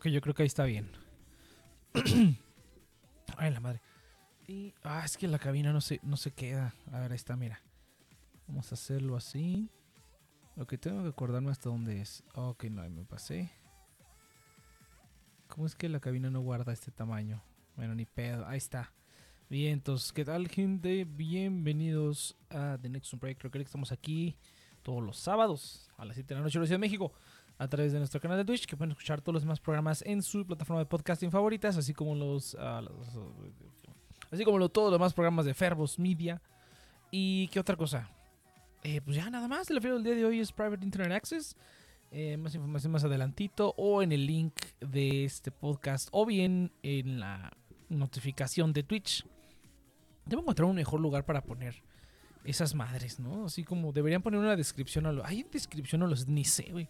Ok, yo creo que ahí está bien. Ay, la madre. Y, ah, es que la cabina no se, no se queda. A ver, ahí está, mira. Vamos a hacerlo así. Lo que tengo que acordarme hasta dónde es. Ok, no, ahí me pasé. ¿Cómo es que la cabina no guarda este tamaño? Bueno, ni pedo. Ahí está. Bien, entonces, ¿qué tal, gente? Bienvenidos a The Next Project. Creo que estamos aquí todos los sábados a las 7 de la noche de México a través de nuestro canal de Twitch, que pueden escuchar todos los demás programas en su plataforma de podcasting favoritas, así como los, ah, así como todos los demás programas de Ferbos Media. ¿Y qué otra cosa? Eh, pues ya nada más, el afiliado del día de hoy es Private Internet Access. Eh, más información más adelantito o en el link de este podcast o bien en la notificación de Twitch. Debo encontrar un mejor lugar para poner esas madres, ¿no? Así como deberían poner una descripción a lo. Hay descripción a los. Ni sé, güey.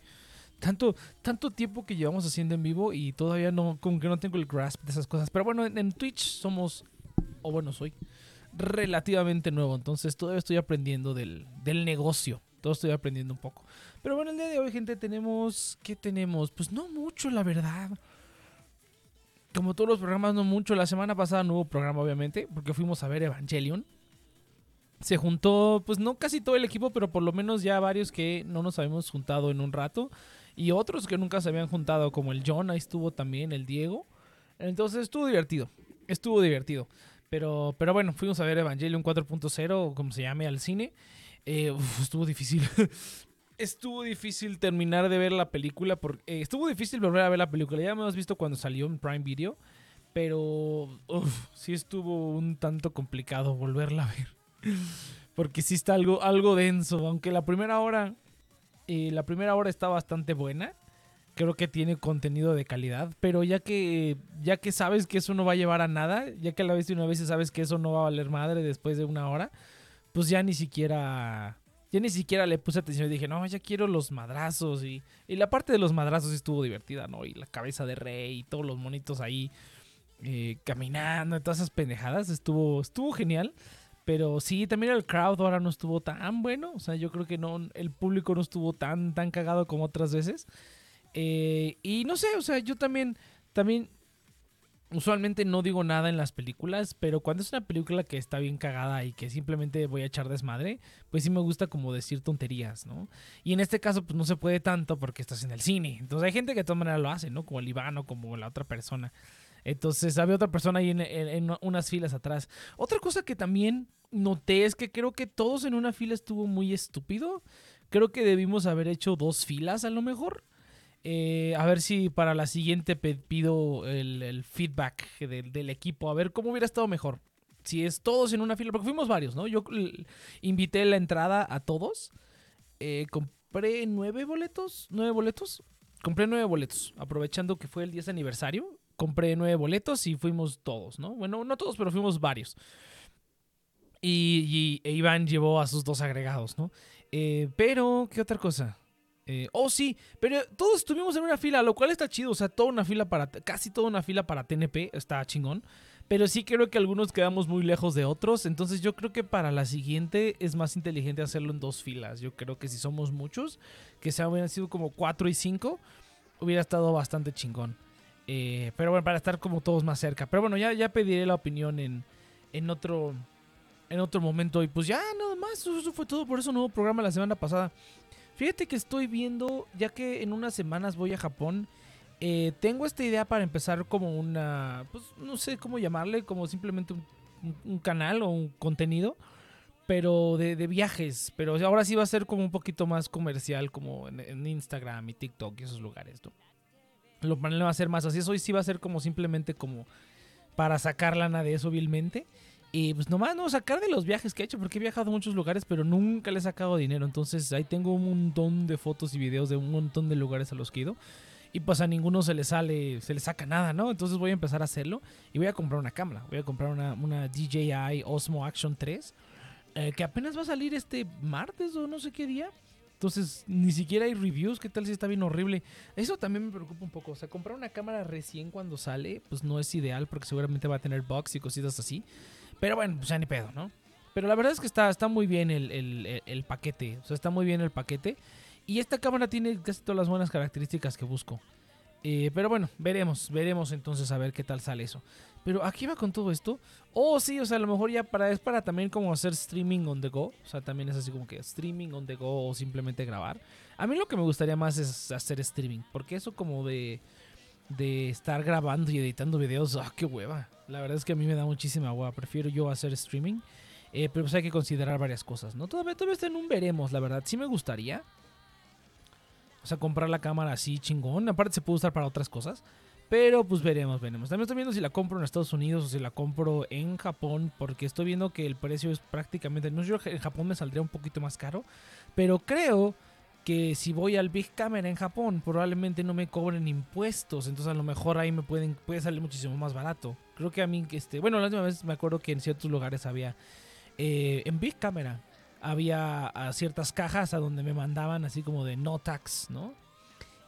Tanto, tanto tiempo que llevamos haciendo en vivo y todavía no, como que no tengo el grasp de esas cosas. Pero bueno, en, Twitch somos, o bueno, soy relativamente nuevo. Entonces todavía estoy aprendiendo del, del negocio. Todo estoy aprendiendo un poco. Pero bueno, el día de hoy, gente, tenemos. ¿Qué tenemos? Pues no mucho, la verdad. Como todos los programas, no mucho. La semana pasada no hubo programa, obviamente, porque fuimos a ver Evangelion. Se juntó, pues no casi todo el equipo, pero por lo menos ya varios que no nos habíamos juntado en un rato. Y otros que nunca se habían juntado, como el John, ahí estuvo también, el Diego. Entonces estuvo divertido. Estuvo divertido. Pero, pero bueno, fuimos a ver Evangelion 4.0, como se llame, al cine. Eh, estuvo difícil. estuvo difícil terminar de ver la película. Porque, eh, estuvo difícil volver a ver la película. Ya me hemos visto cuando salió en Prime Video. Pero uf, sí estuvo un tanto complicado volverla a ver. Porque sí está algo, algo denso. Aunque la primera hora. Eh, la primera hora está bastante buena. Creo que tiene contenido de calidad. Pero ya que. Ya que sabes que eso no va a llevar a nada. Ya que la vez una vez sabes que eso no va a valer madre después de una hora. Pues ya ni siquiera ya ni siquiera le puse atención y dije, no, ya quiero los madrazos. Y, y la parte de los madrazos estuvo divertida, ¿no? Y la cabeza de rey y todos los monitos ahí eh, caminando y todas esas pendejadas. Estuvo, estuvo genial. Pero sí, también el crowd ahora no estuvo tan bueno. O sea, yo creo que no, el público no estuvo tan, tan cagado como otras veces. Eh, y no sé, o sea, yo también, también usualmente no digo nada en las películas, pero cuando es una película que está bien cagada y que simplemente voy a echar desmadre, pues sí me gusta como decir tonterías, ¿no? Y en este caso, pues no se puede tanto porque estás en el cine. Entonces hay gente que de todas maneras lo hace, ¿no? Como el Iván o como la otra persona. Entonces había otra persona ahí en, unas filas atrás. Otra cosa que también noté es que creo que todos en una fila estuvo muy estúpido. Creo que debimos haber hecho dos filas a lo mejor. Eh, a ver si para la siguiente pido el, feedback del, del, equipo, a ver cómo hubiera estado mejor. Si es todos en una fila, porque fuimos varios, ¿no? Yo invité la entrada a todos. Eh, compré nueve boletos, nueve boletos. Compré nueve boletos, aprovechando que fue el 10 aniversario. Compré nueve boletos y fuimos todos, ¿no? Bueno, no todos, pero fuimos varios. Y, y e Iván llevó a sus dos agregados, ¿no? Eh, pero, ¿qué otra cosa? Eh, oh, sí, pero todos estuvimos en una fila, lo cual está chido. O sea, toda una fila para. Casi toda una fila para TNP, está chingón. Pero sí creo que algunos quedamos muy lejos de otros. Entonces yo creo que para la siguiente es más inteligente hacerlo en dos filas. Yo creo que si somos muchos, que se hubieran sido como cuatro y cinco, hubiera estado bastante chingón. Eh, pero bueno, para estar como todos más cerca. Pero bueno, ya, ya pediré la opinión en, en otro. En otro momento. Y pues ya, nada más. Eso fue todo. Por eso hubo programa la semana pasada. Fíjate que estoy viendo, ya que en unas semanas voy a Japón, eh, tengo esta idea para empezar como una, pues no sé cómo llamarle, como simplemente un, un canal o un contenido, pero de, de, viajes. Pero ahora sí va a ser como un poquito más comercial, como en, en Instagram y TikTok y esos lugares, ¿no? Lo planeo hacer más así, eso sí va a ser como simplemente como para sacar lana de eso vilmente. Y pues nomás no sacar de los viajes que he hecho, porque he viajado a muchos lugares, pero nunca le he sacado dinero. Entonces ahí tengo un montón de fotos y videos de un montón de lugares a los que he ido. Y pues a ninguno se le sale, se le saca nada, ¿no? Entonces voy a empezar a hacerlo y voy a comprar una cámara. Voy a comprar una, una DJI Osmo Action 3, eh, que apenas va a salir este martes o no sé qué día. Entonces, ni siquiera hay reviews. ¿Qué tal si está bien horrible? Eso también me preocupa un poco. O sea, comprar una cámara recién cuando sale, pues no es ideal porque seguramente va a tener bugs y cositas así. Pero bueno, pues ya ni pedo, ¿no? Pero la verdad es que está, está muy bien el, el, el, paquete. O sea, está muy bien el paquete. Y esta cámara tiene casi todas las buenas características que busco. Eh, pero bueno, veremos, veremos entonces a ver qué tal sale eso. Pero aquí va con todo esto. Oh, sí, o sea, a lo mejor ya para, es para también como hacer streaming on the go. O sea, también es así como que streaming on the go o simplemente grabar. A mí lo que me gustaría más es hacer streaming. Porque eso como de, de estar grabando y editando videos, ah, qué hueva. La verdad es que a mí me da muchísima hueva. Prefiero yo hacer streaming. Eh, pero pues hay que considerar varias cosas, ¿no? Todavía, todavía está en un veremos, la verdad. Sí me gustaría. O sea, comprar la cámara así chingón. Aparte se puede usar para otras cosas. Pero pues veremos, veremos. También estoy viendo si la compro en Estados Unidos o si la compro en Japón. Porque estoy viendo que el precio es prácticamente... No, yo en Japón me saldría un poquito más caro. Pero creo que si voy al Big Camera en Japón probablemente no me cobren impuestos, entonces a lo mejor ahí me pueden puede salir muchísimo más barato. Creo que a mí este, bueno, la última vez me acuerdo que en ciertos lugares había eh, en Big Camera había a ciertas cajas a donde me mandaban así como de no tax, ¿no?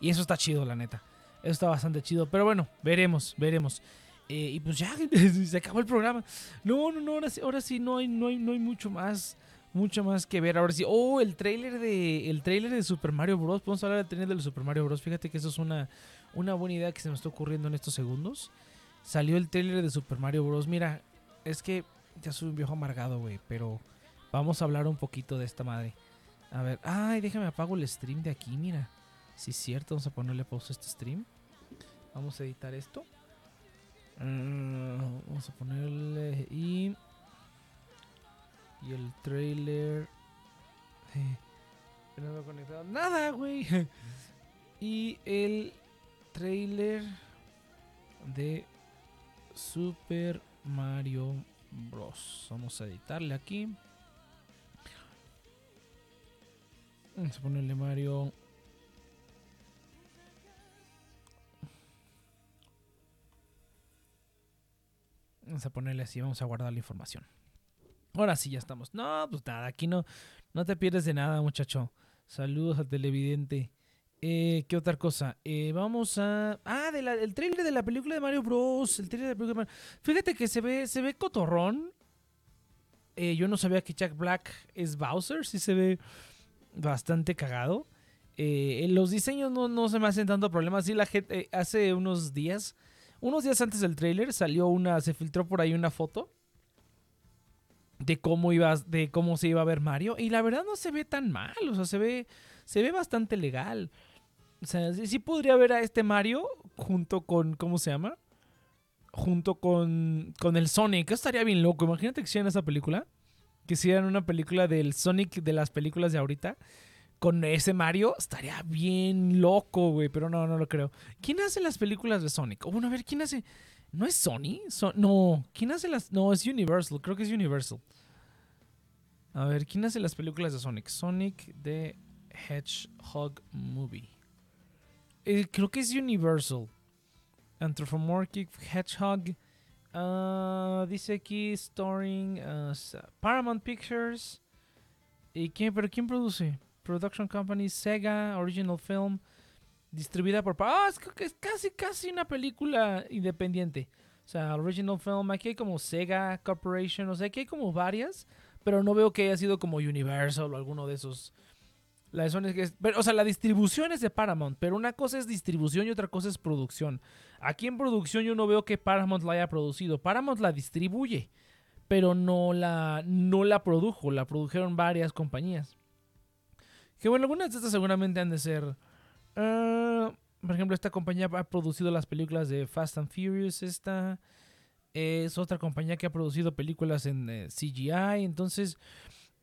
Y eso está chido, la neta. Eso está bastante chido. Pero bueno, veremos, veremos. Eh, y pues ya, se acabó el programa. No, no, no, ahora sí, ahora sí no, hay, no, hay, no hay mucho más. Mucho más que ver. Ahora sí. Oh, el trailer de. El trailer de Super Mario Bros. Podemos hablar del trailer de Super Mario Bros. Fíjate que eso es una, una buena idea que se me está ocurriendo en estos segundos. Salió el trailer de Super Mario Bros. Mira, es que ya soy un viejo amargado, güey. Pero vamos a hablar un poquito de esta madre. A ver. Ay, déjame apago el stream de aquí, mira. Si es cierto, vamos a ponerle pausa a este stream. Vamos a editar esto. Mm, vamos a ponerle y y el trailer eh, no me he conectado nada, güey. Y el trailer de Super Mario Bros. Vamos a editarle aquí. Vamos a ponerle Mario Vamos a ponerle así, vamos a guardar la información. Ahora sí, ya estamos. No, pues nada, aquí no, no te pierdes de nada, muchacho. Saludos al televidente. Eh, ¿Qué otra cosa? Eh, vamos a. Ah, de el trailer de la película de Mario Bros. El trailer de la película de Mario... Fíjate que se ve, se ve cotorrón. Eh, yo no sabía que Jack Black es Bowser. Sí se ve bastante cagado. los diseños no, no, se me hacen tanto problema. Sí, la gente. hace unos días unos días antes del tráiler salió una, se filtró por ahí una foto de cómo iba, de cómo se iba a ver Mario y la verdad no se ve tan mal, o sea, se ve, se ve bastante legal. O sea, sí, podría ver a este Mario junto con, ¿cómo se llama? Junto con, con el Sonic. Estaría bien loco. Imagínate que hicieran esa película. Que hicieran una película del Sonic de las películas de ahorita con ese Mario estaría bien loco, güey, pero no, no lo creo. ¿Quién hace las películas de Sonic? bueno, a ver, ¿quién hace? ¿No es Sony? no, ¿quién hace las...? No, es Universal, creo que es Universal. A ver, ¿quién hace las películas de Sonic? Sonic the Hedgehog Movie. Eh, creo que es Universal. Anthropomorphic Hedgehog. Ah, dice aquí, starring uh, Paramount Pictures. ¿Y quién, pero quién produce? Production Company, Sega, Original Film, distribuida por... Ah, es, es casi, casi una película independiente. O sea, Original Film, aquí hay como Sega Corporation, o sea, aquí hay como varias, pero no veo que haya sido como Universal o alguno de esos. La pero, o sea, la distribución es de Paramount, pero una cosa es distribución y otra cosa es producción. Aquí en producción yo no veo que Paramount la haya producido. Paramount la distribuye, pero no la, no la produjo, la produjeron varias compañías. Que bueno, algunas de estas seguramente han de ser. Ah, por ejemplo, esta compañía ha producido las películas de Fast and Furious. Esta es otra compañía que ha producido películas en eh, CGI. Entonces,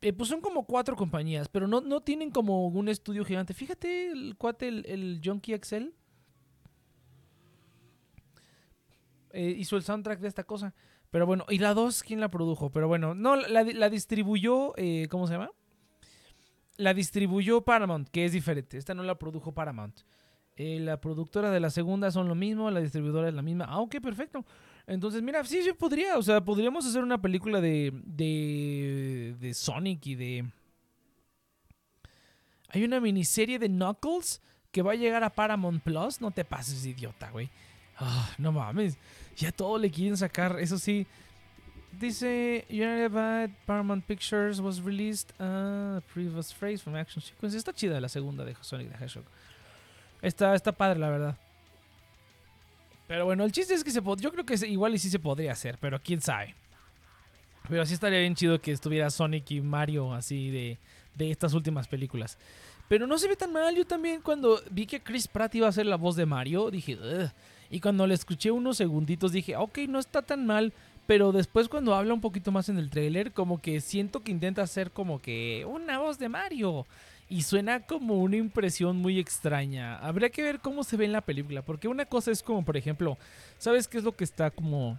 eh, pues son como cuatro compañías, pero no, no tienen como un estudio gigante. Fíjate el cuate, el, el Junkie Excel. Eh, hizo el soundtrack de esta cosa. Pero bueno, y la 2, ¿quién la produjo? Pero bueno, no, la, distribuyó, ¿cómo se llama? la distribuyó Paramount, que es diferente. Esta no la produjo Paramount. Eh, la productora de la segunda son lo mismo, la distribuidora es la misma. Ah, ok, perfecto. Entonces, mira, sí, sí podría. O sea, podríamos hacer una película de, de, Sonic y de... Hay una miniserie de Knuckles que va a llegar a Paramount Plus. No te pases, idiota, güey. Ah, no mames. Ya todo le quieren sacar. Eso sí, Dice United Paramount Pictures was released a previous phrase from action sequence. Está chida la segunda de Sonic the Hedgehog. Está, está padre, la verdad. Pero bueno, el chiste es que se yo creo que igual y sí se podría hacer, pero quién sabe. Pero sí estaría bien chido que estuviera Sonic y Mario así de, de estas últimas películas. Pero no se ve tan mal. Yo también cuando vi que Chris Pratt iba a ser la voz de Mario, dije, y cuando le escuché unos segunditos dije, ok, no está tan mal. Pero después cuando habla un poquito más en el trailer, como que siento que intenta hacer como que una voz de Mario. Y suena como una impresión muy extraña. Habría que ver cómo se ve en la película. Porque una cosa es como, por ejemplo, ¿sabes qué es lo que está como...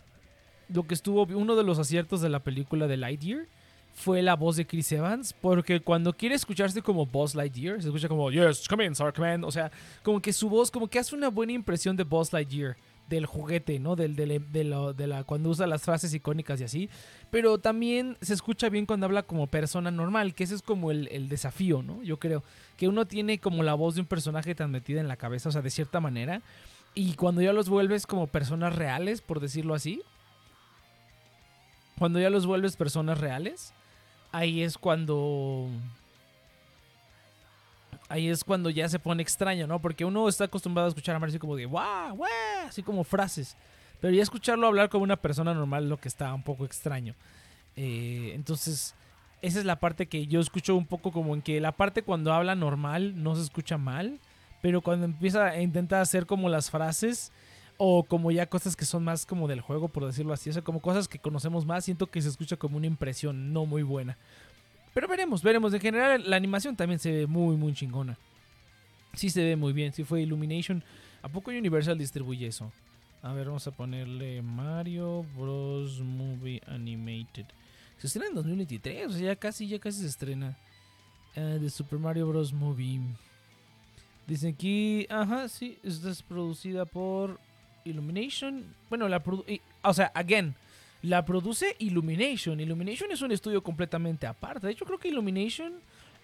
Lo que estuvo... Uno de los aciertos de la película de Lightyear fue la voz de Chris Evans. Porque cuando quiere escucharse como Buzz Lightyear, se escucha como, yes, come in, in. O sea, como que su voz, como que hace una buena impresión de Buzz Lightyear del juguete, ¿no? Del, del- de, lo- de la, cuando usa las frases icónicas y así. Pero también se escucha bien cuando habla como persona normal, que ese es como el, el desafío, ¿no? Yo creo. Que uno tiene como la voz de un personaje tan metida en la cabeza, o sea, de cierta manera. Y cuando ya los vuelves como personas reales, por decirlo así. Cuando ya los vuelves personas reales, ahí es cuando ahí es cuando ya se pone extraño, ¿no? Porque uno está acostumbrado a escuchar a Mario como de guau, guau, así como frases. Pero ya escucharlo hablar como una persona normal lo que está un poco extraño. Eh, entonces, esa es la parte que yo escucho un poco como en que la parte cuando habla normal no se escucha mal, pero cuando empieza a intentar hacer como las frases o como ya cosas que son más como del juego, por decirlo así, o sea, como cosas que conocemos más, siento que se escucha como una impresión no muy buena. Pero veremos, veremos. En general, la animación también se ve muy, muy chingona. Sí se ve muy bien. Sí fue Illumination. ¿A poco Universal distribuye eso? A ver, vamos a ponerle Mario Bros. Movie Animated. Se estrena en 2023, o sea, ya casi, ya casi se estrena. Eh, de Super Mario Bros. Movie. Dice aquí, ajá, sí, esta es producida por Illumination. Bueno, la produ- o sea, again, la produce Illumination. Illumination es un estudio completamente aparte. De hecho, creo que Illumination.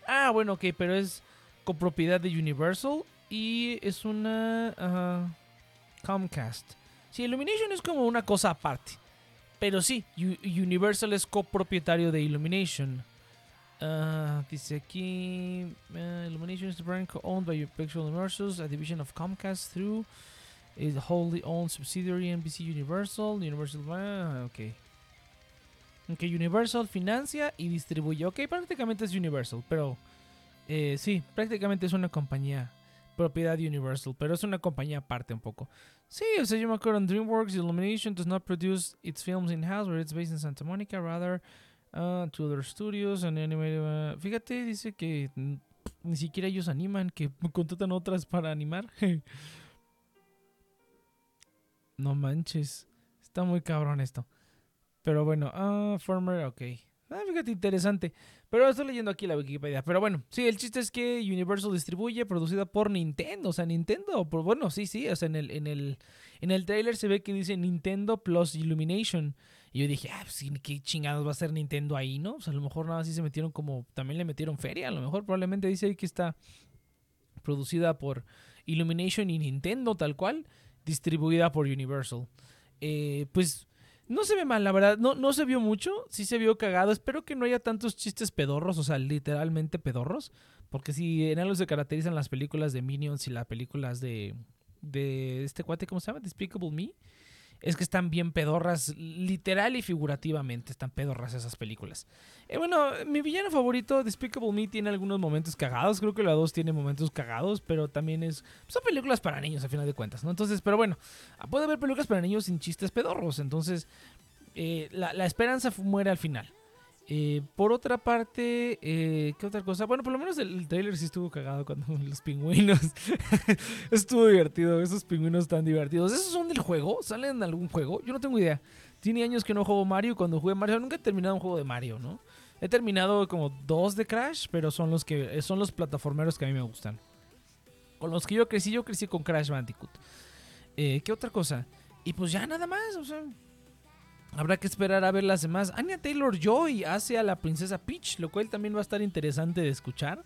Ah, bueno, ok, pero es copropiedad de Universal y es una ajá, Comcast. Sí, Illumination es como una cosa aparte. Pero sí, Universal es copropietario de Illumination. Ah, dice aquí: eh, Illumination is the brand co-owned by Pixel Universal, a division of Comcast through is wholly owned subsidiary NBC Universal. Universal, ah, ok. Ok, Universal financia y distribuye. Ok, prácticamente es Universal, pero eh, sí, prácticamente es una compañía propiedad de Universal, pero es una compañía aparte un poco. Sí, o sea, yo me acuerdo en DreamWorks, Illumination does not produce its films in-house, where it's based in Santa Monica, rather uh, to other studios and animated. uh, fíjate, dice que mm, ni siquiera ellos animan, que contratan otras para animar. no manches, está muy cabrón esto. Pero bueno, ah, Former, ok. Ah, fíjate, interesante. Pero estoy leyendo aquí la Wikipedia. Pero bueno, sí, el chiste es que Universal distribuye, producida por Nintendo. O sea, Nintendo, bueno, sí, sí. O sea, en el, en el, en el trailer se ve que dice Nintendo plus Illumination. Y yo dije, ah, pues qué chingados va a ser Nintendo ahí, ¿no? O sea, a lo mejor nada sí se metieron como, también le metieron feria. A lo mejor probablemente dice ahí que está producida por Illumination y Nintendo, tal cual, distribuida por Universal. Eh, pues no se ve mal, la verdad. No, no se vio mucho. Sí se vio cagado. Espero que no haya tantos chistes pedorros, o sea, literalmente pedorros. Porque si en algo se caracterizan las películas de Minions y las películas de, de este cuate, ¿cómo se llama? Despicable Me. Es que están bien pedorras, literal y figurativamente están pedorras esas películas. Eh, bueno, mi villano favorito, Despicable Me, tiene algunos momentos cagados. Creo que la 2 tiene momentos cagados, pero también es. Son películas para niños, a final de cuentas, ¿no? Entonces, pero bueno, puede haber películas para niños sin chistes pedorros. Entonces, eh, la, esperanza muere al final. Eh, por otra parte, eh, ¿qué otra cosa? Bueno, por lo menos el, trailer sí estuvo cagado cuando los pingüinos. estuvo divertido, esos pingüinos están divertidos. ¿Esos son del juego? ¿Salen en algún juego? Yo no tengo idea. Tiene años que no juego Mario. Cuando jugué Mario, nunca he terminado un juego de Mario, ¿no? He terminado como dos de Crash, pero son los que son los plataformeros que a mí me gustan. Con los que yo crecí, yo crecí con Crash Bandicoot. Eh, ¿Qué otra cosa? Y pues ya nada más, o sea, Habrá que esperar a ver las demás. Anya Taylor Joy hace a la princesa Peach, lo cual también va a estar interesante de escuchar.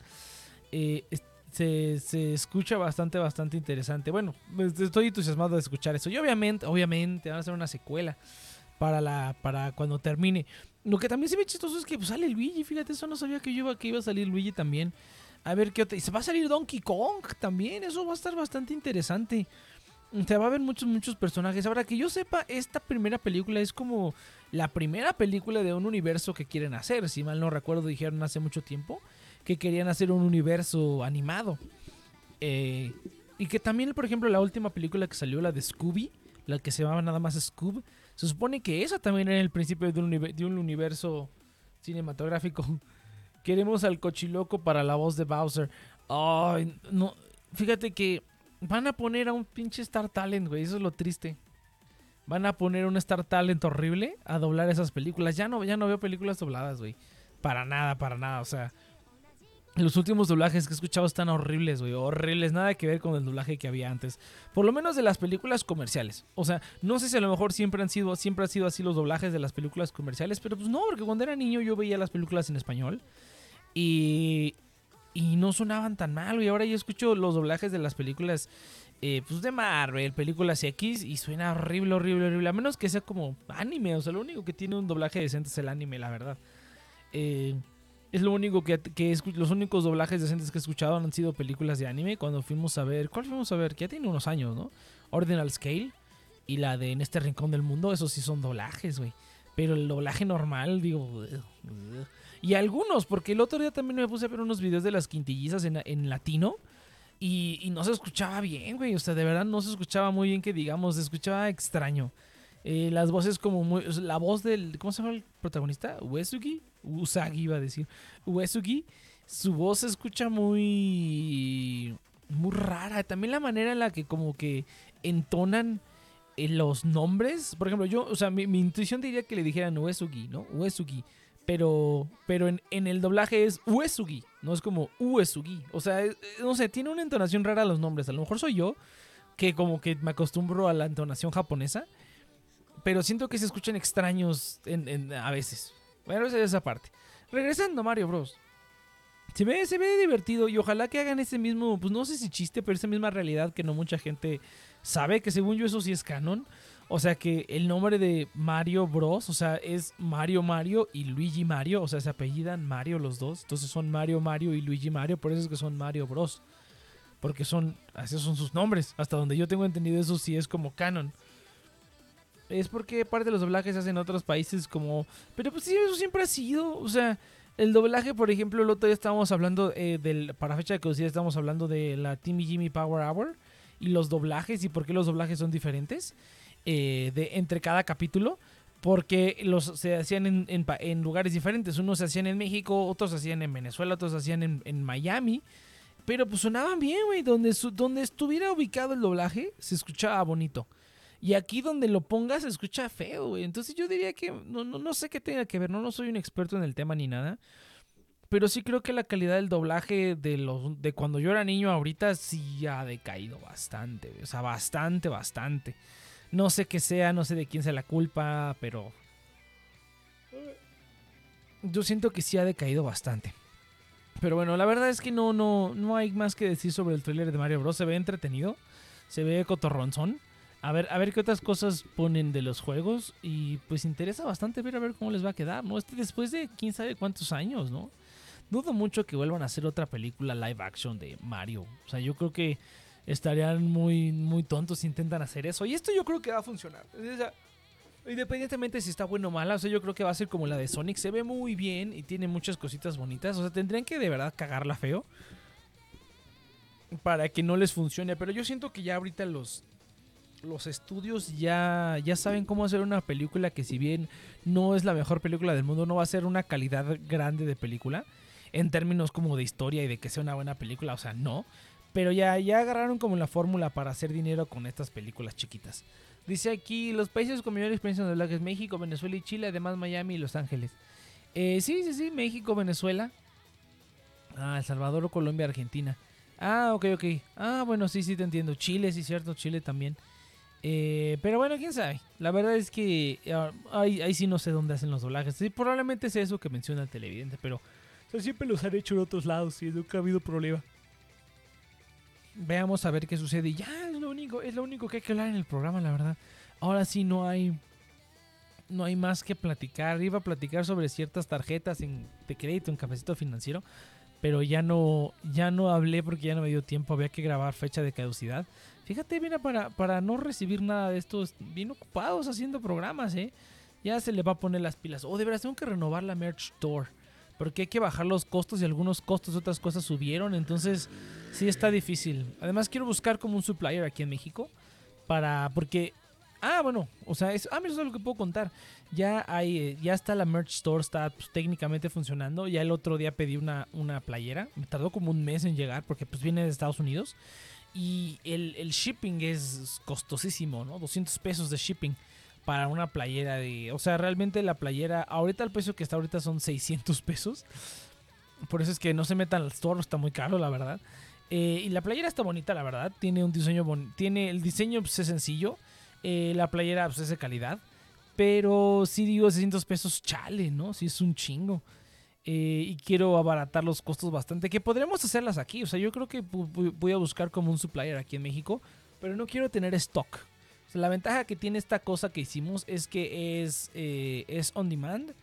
Eh, se, escucha bastante, bastante interesante. Bueno, estoy entusiasmado de escuchar eso. Y obviamente, obviamente, van a hacer una secuela para, la, para cuando termine. Lo que también se ve chistoso es que pues, sale Luigi. Fíjate, eso no sabía que, yo iba, que iba a salir Luigi también. A ver qué otra. Y se va a salir Donkey Kong también. Eso va a estar bastante interesante. O sea, va a haber muchos, muchos personajes. Ahora que yo sepa, esta primera película es como la primera película de un universo que quieren hacer. Si mal no recuerdo, dijeron hace mucho tiempo que querían hacer un universo animado. Eh, y que también, por ejemplo, la última película que salió, la de Scooby, la que se llamaba nada más Scoob, se supone que esa también era el principio de un, univer- de un universo cinematográfico. Queremos al cochiloco para la voz de Bowser. Ay, no. Fíjate que van a poner a un pinche Star Talent, güey. Eso es lo triste. Van a poner un Star Talent horrible a doblar esas películas. Ya no, ya no veo películas dobladas, güey. Para nada, para nada. O sea, Los últimos doblajes que he escuchado están horribles, güey. Horribles. Nada que ver con el doblaje que había antes. Por lo menos de las películas comerciales. O sea, no sé si a lo mejor siempre han sido, siempre han sido así los doblajes de las películas comerciales. Pero pues no, porque cuando era niño yo veía las películas en español. Y, y no sonaban tan mal, y Ahora yo escucho los doblajes de las películas eh, pues de Marvel, películas X, y suena horrible, horrible, horrible. A menos que sea como anime. O sea, lo único que tiene un doblaje decente es el anime, la verdad. Eh, es lo único que, que los únicos doblajes decentes que he escuchado han sido películas de anime. Cuando fuimos a ver, ¿cuál fuimos a ver? Que ya tiene unos años, ¿no? Ordinal Scale y la de En este rincón del mundo, esos sí son doblajes, güey. Pero el doblaje normal, digo. Y algunos, porque el otro día también me puse a ver unos videos de las quintillizas en, en latino. Y, y, no se escuchaba bien, güey. O sea, de verdad no se escuchaba muy bien que digamos, se escuchaba extraño. Eh, las voces como muy... La voz del... ¿Cómo se llama el protagonista? Uesugi. Usagi iba a decir. Uesugi. Su voz se escucha muy... Muy rara. También la manera en la que como que entonan eh, los nombres. Por ejemplo, yo... O sea, mi, intuición diría que le dijeran Uesugi, ¿no? Uesugi. Pero, pero en, en, el doblaje es Uesugi, no es como Uesugi. O sea, no sé, tiene una entonación rara los nombres. A lo mejor soy yo, que como que me acostumbro a la entonación japonesa pero siento que se escuchan extraños en, a veces. Bueno, esa es esa parte. Regresando a Mario Bros. Se ve, se ve divertido y ojalá que hagan ese mismo, pues no sé si chiste, pero esa misma realidad que no mucha gente sabe, que según yo eso sí es canon. O sea que el nombre de Mario Bros, o sea, es Mario Mario y Luigi Mario, o sea, se apellidan Mario los dos. Entonces son Mario Mario y Luigi Mario, por eso es que son Mario Bros. Porque son, así son sus nombres. Hasta donde yo tengo entendido eso sí es como canon es porque parte de los doblajes se hacen en otros países como... Pero pues sí, eso siempre ha sido. O sea, el doblaje, por ejemplo, el otro día estábamos hablando eh, del... Para fecha de caducidad estábamos hablando de la Timmy Jimmy Power Hour y los doblajes y por qué los doblajes son diferentes eh, de, entre cada capítulo. Porque los se hacían en, en, lugares diferentes. Unos se hacían en México, otros se hacían en Venezuela, otros se hacían en, en Miami. Pero pues sonaban bien, güey. Donde, donde estuviera ubicado el doblaje, se escuchaba bonito. Y aquí donde lo pongas se escucha feo, güey. Entonces yo diría que no, no, no sé qué tenga que ver, no, no soy un experto en el tema ni nada. Pero sí creo que la calidad del doblaje de, los, de cuando yo era niño ahorita sí ha decaído bastante. O sea, bastante, bastante. No sé qué sea, no sé de quién sea la culpa, pero... Yo siento que sí ha decaído bastante. Pero bueno, la verdad es que no, no, no hay más que decir sobre el trailer de Mario Bros. Se ve entretenido, se ve cotorronzón. A ver, a ver qué otras cosas ponen de los juegos. Y pues interesa bastante ver a ver cómo les va a quedar, ¿no? Este después de quién sabe cuántos años, ¿no? Dudo mucho que vuelvan a hacer otra película live action de Mario. O sea, yo creo que estarían muy, muy tontos si intentan hacer eso. Y esto yo creo que va a funcionar. independientemente si está bueno o mala, o sea, yo creo que va a ser como la de Sonic. Se ve muy bien y tiene muchas cositas bonitas. O sea, tendrían que de verdad cagarla feo para que no les funcione. Pero yo siento que ya ahorita los, los estudios ya, ya saben cómo hacer una película que si bien no es la mejor película del mundo, no va a ser una calidad grande de película en términos como de historia y de que sea una buena película, o sea, no. Pero ya, ya agarraron como la fórmula para hacer dinero con estas películas chiquitas. Dice aquí, los países con mayor experiencia en doblajes, México, Venezuela y Chile, además Miami y Los Ángeles. Eh, sí, sí, sí, México, Venezuela. Ah, El Salvador, Colombia, Argentina. Ah, ok, ok. Ah, bueno, sí, sí, te entiendo. Chile, sí, cierto, Chile también. Eh, pero bueno, quién sabe. La verdad es que ah, ahí, sí no sé dónde hacen los doblajes. Sí, probablemente sea eso que menciona el televidente, pero siempre los han hecho en otros lados y nunca ha habido problema. Veamos a ver qué sucede. Y ya es lo único, es lo único que hay que hablar en el programa, la verdad. Ahora sí no hay no hay más que platicar. Iba a platicar sobre ciertas tarjetas en, de crédito en cafecito financiero, pero ya no ya no hablé porque ya no me dio tiempo. Había que grabar fecha de caducidad. Fíjate, mira, para, para no recibir nada de estos, bien ocupados haciendo programas, ¿eh? Ya se le va a poner las pilas. O oh, de verdad, tengo que renovar la merch store. Porque hay que bajar los costos y algunos costos, otras cosas subieron. Entonces, sí está difícil. Además, quiero buscar como un supplier aquí en México. Para. Porque. Ah, bueno. O sea, es, ah, eso es lo que puedo contar. Ya hay. Eh, ya está la merch store. Está pues, técnicamente funcionando. Ya el otro día pedí una, una playera. Me tardó como un mes en llegar. Porque pues viene de Estados Unidos. Y el, shipping es costosísimo, ¿no? 200 pesos de shipping para una playera de... O sea, realmente la playera, ahorita el precio que está ahorita son 600 pesos. Por eso es que no se metan al store, está muy caro, la verdad. Eh, y la playera está bonita, la verdad. Tiene un diseño tiene El diseño pues, es sencillo. Eh, la playera pues, es de calidad. Pero sí digo 600 pesos, chale, ¿no? Sí es un chingo. Eh, y quiero abaratar los costos bastante. Que podremos hacerlas aquí. O sea, yo creo que voy a buscar como un supplier aquí en México. Pero no quiero tener stock. La ventaja que tiene esta cosa que hicimos es que es, es on demand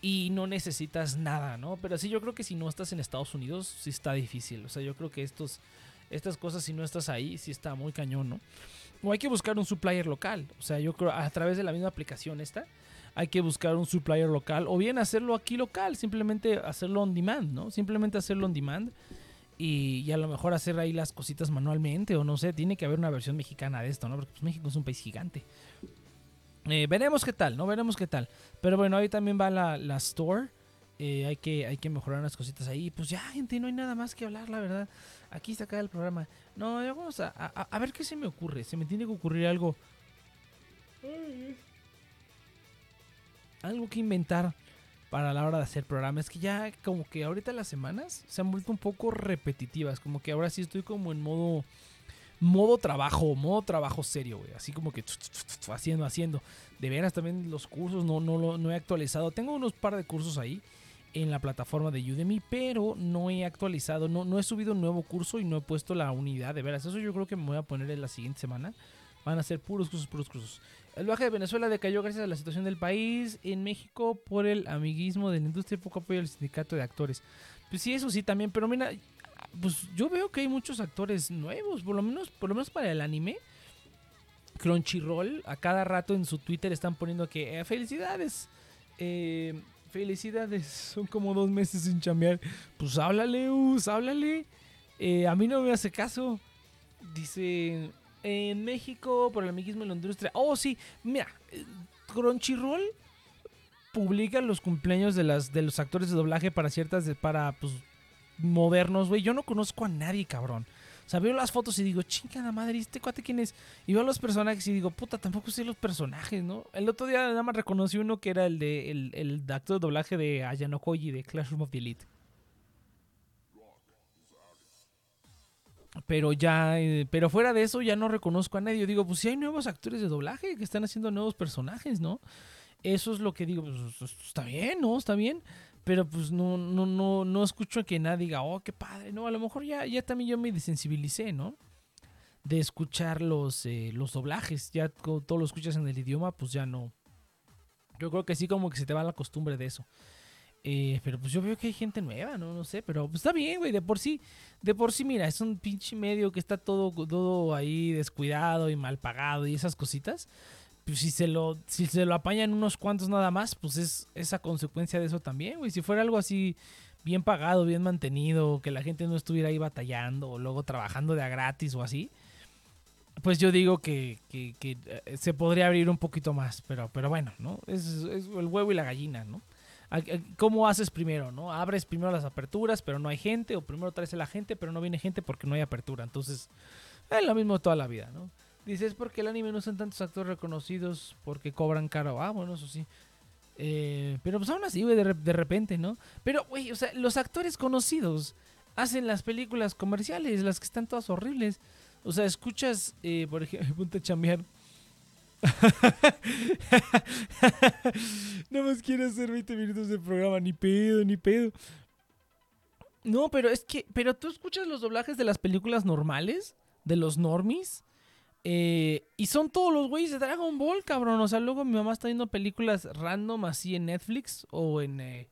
y no necesitas nada, ¿no? Pero sí, yo creo que si no estás en Estados Unidos, sí está difícil. O sea, yo creo que estos, estas cosas, si no estás ahí, sí está muy cañón, ¿no? O hay que buscar un supplier local. O sea, yo creo a través de la misma aplicación esta, hay que buscar un supplier local. O bien hacerlo aquí local, simplemente hacerlo on demand, ¿no? Simplemente hacerlo on demand. Y, y, a lo mejor hacer ahí las cositas manualmente, o no sé, tiene que haber una versión mexicana de esto, ¿no? Porque pues, México es un país gigante. Eh, veremos qué tal, ¿no? Veremos qué tal. Pero bueno, ahí también va la, la store. Eh, hay, que, hay que mejorar unas cositas ahí. Pues ya, gente, no hay nada más que hablar, la verdad. Aquí está acá el programa. No, vamos a, a, ver qué se me ocurre. Se me tiene que ocurrir algo. Algo que inventar para la hora de hacer programa. Es que ya como que ahorita las semanas se han vuelto un poco repetitivas. Como que ahora sí estoy como en modo modo trabajo, modo trabajo serio, güey. Así como que haciendo, haciendo. De veras también los cursos no, no, no he actualizado. Tengo unos par de cursos ahí en la plataforma de Udemy, pero no he actualizado, no, no he subido un nuevo curso y no he puesto la unidad. De veras, eso yo creo que me voy a poner en la siguiente semana. Van a ser puros cursos, puros cursos. El viaje de Venezuela decayó gracias a la situación del país. En México, por el amiguismo de la industria, poco apoyo al sindicato de actores. Pues sí, eso sí también. Pero mira, pues yo veo que hay muchos actores nuevos, por lo menos, por lo menos para el anime. Crunchyroll, a cada rato en su Twitter están poniendo que eh, felicidades. Eh, felicidades, son como dos meses sin chambear. Pues háblale, Us, háblale. Eh, a mí no me hace caso. Dice, en México, por el amiguismo en la industria. Oh, sí, mira, Crunchyroll publica los cumpleaños de, las, de los actores de doblaje para ciertas, para pues, modernos, güey. Yo no conozco a nadie, cabrón. O sea, veo las fotos y digo, chingada madre, ¿este cuate quién es? Y veo los personajes y digo, puta, tampoco sé los personajes, ¿no? El otro día nada más reconocí uno que era el de el, el actor de doblaje de Ayano Koji de Classroom of the Elite. Pero ya, eh, pero fuera de eso ya no reconozco a nadie. Yo digo, pues si hay nuevos actores de doblaje que están haciendo nuevos personajes, ¿no? Eso es lo que digo, pues, pues está bien, ¿no? Está bien pero pues no, no, no, no escucho que nadie diga, oh, qué padre, no, a lo mejor ya, ya también yo me desensibilicé, ¿no? De escuchar los, eh, los doblajes, ya todo lo escuchas en el idioma, pues ya no. Yo creo que sí como que se te va la costumbre de eso. Eh, pero pues yo veo que hay gente nueva, ¿no? No sé, pero pues está bien, güey, de por sí, de por sí, mira, es un pinche medio que está todo, todo ahí descuidado y mal pagado y esas cositas pues si se lo si se lo apañan unos cuantos nada más, pues es esa consecuencia de eso también, güey. Si fuera algo así bien pagado, bien mantenido, que la gente no estuviera ahí batallando o luego trabajando de a gratis o así, pues yo digo que, que, que eh, se podría abrir un poquito más, pero, pero bueno, ¿no? Es, es, el huevo y la gallina, ¿no? ¿Cómo haces primero, no? Abres primero las aperturas, pero no hay gente, o primero traes a la gente, pero no viene gente porque no hay apertura. Entonces, es lo mismo toda la vida, ¿no? Dice, es porque el anime no son tantos actores reconocidos porque cobran caro. Ah, bueno, eso sí. Eh, pero pues aún así, güey, de, de, repente, ¿no? Pero, güey, o sea, los actores conocidos hacen las películas comerciales, las que están todas horribles. O sea, escuchas, eh, por ejemplo, ponte a chambear. no más quiero hacer 20 minutos de programa, ni pedo, ni pedo. No, pero es que, pero tú escuchas los doblajes de las películas normales, de los normies. Eh, y son todos los güeyes de Dragon Ball, cabrón. O sea, luego mi mamá está viendo películas random así en Netflix o en, eh,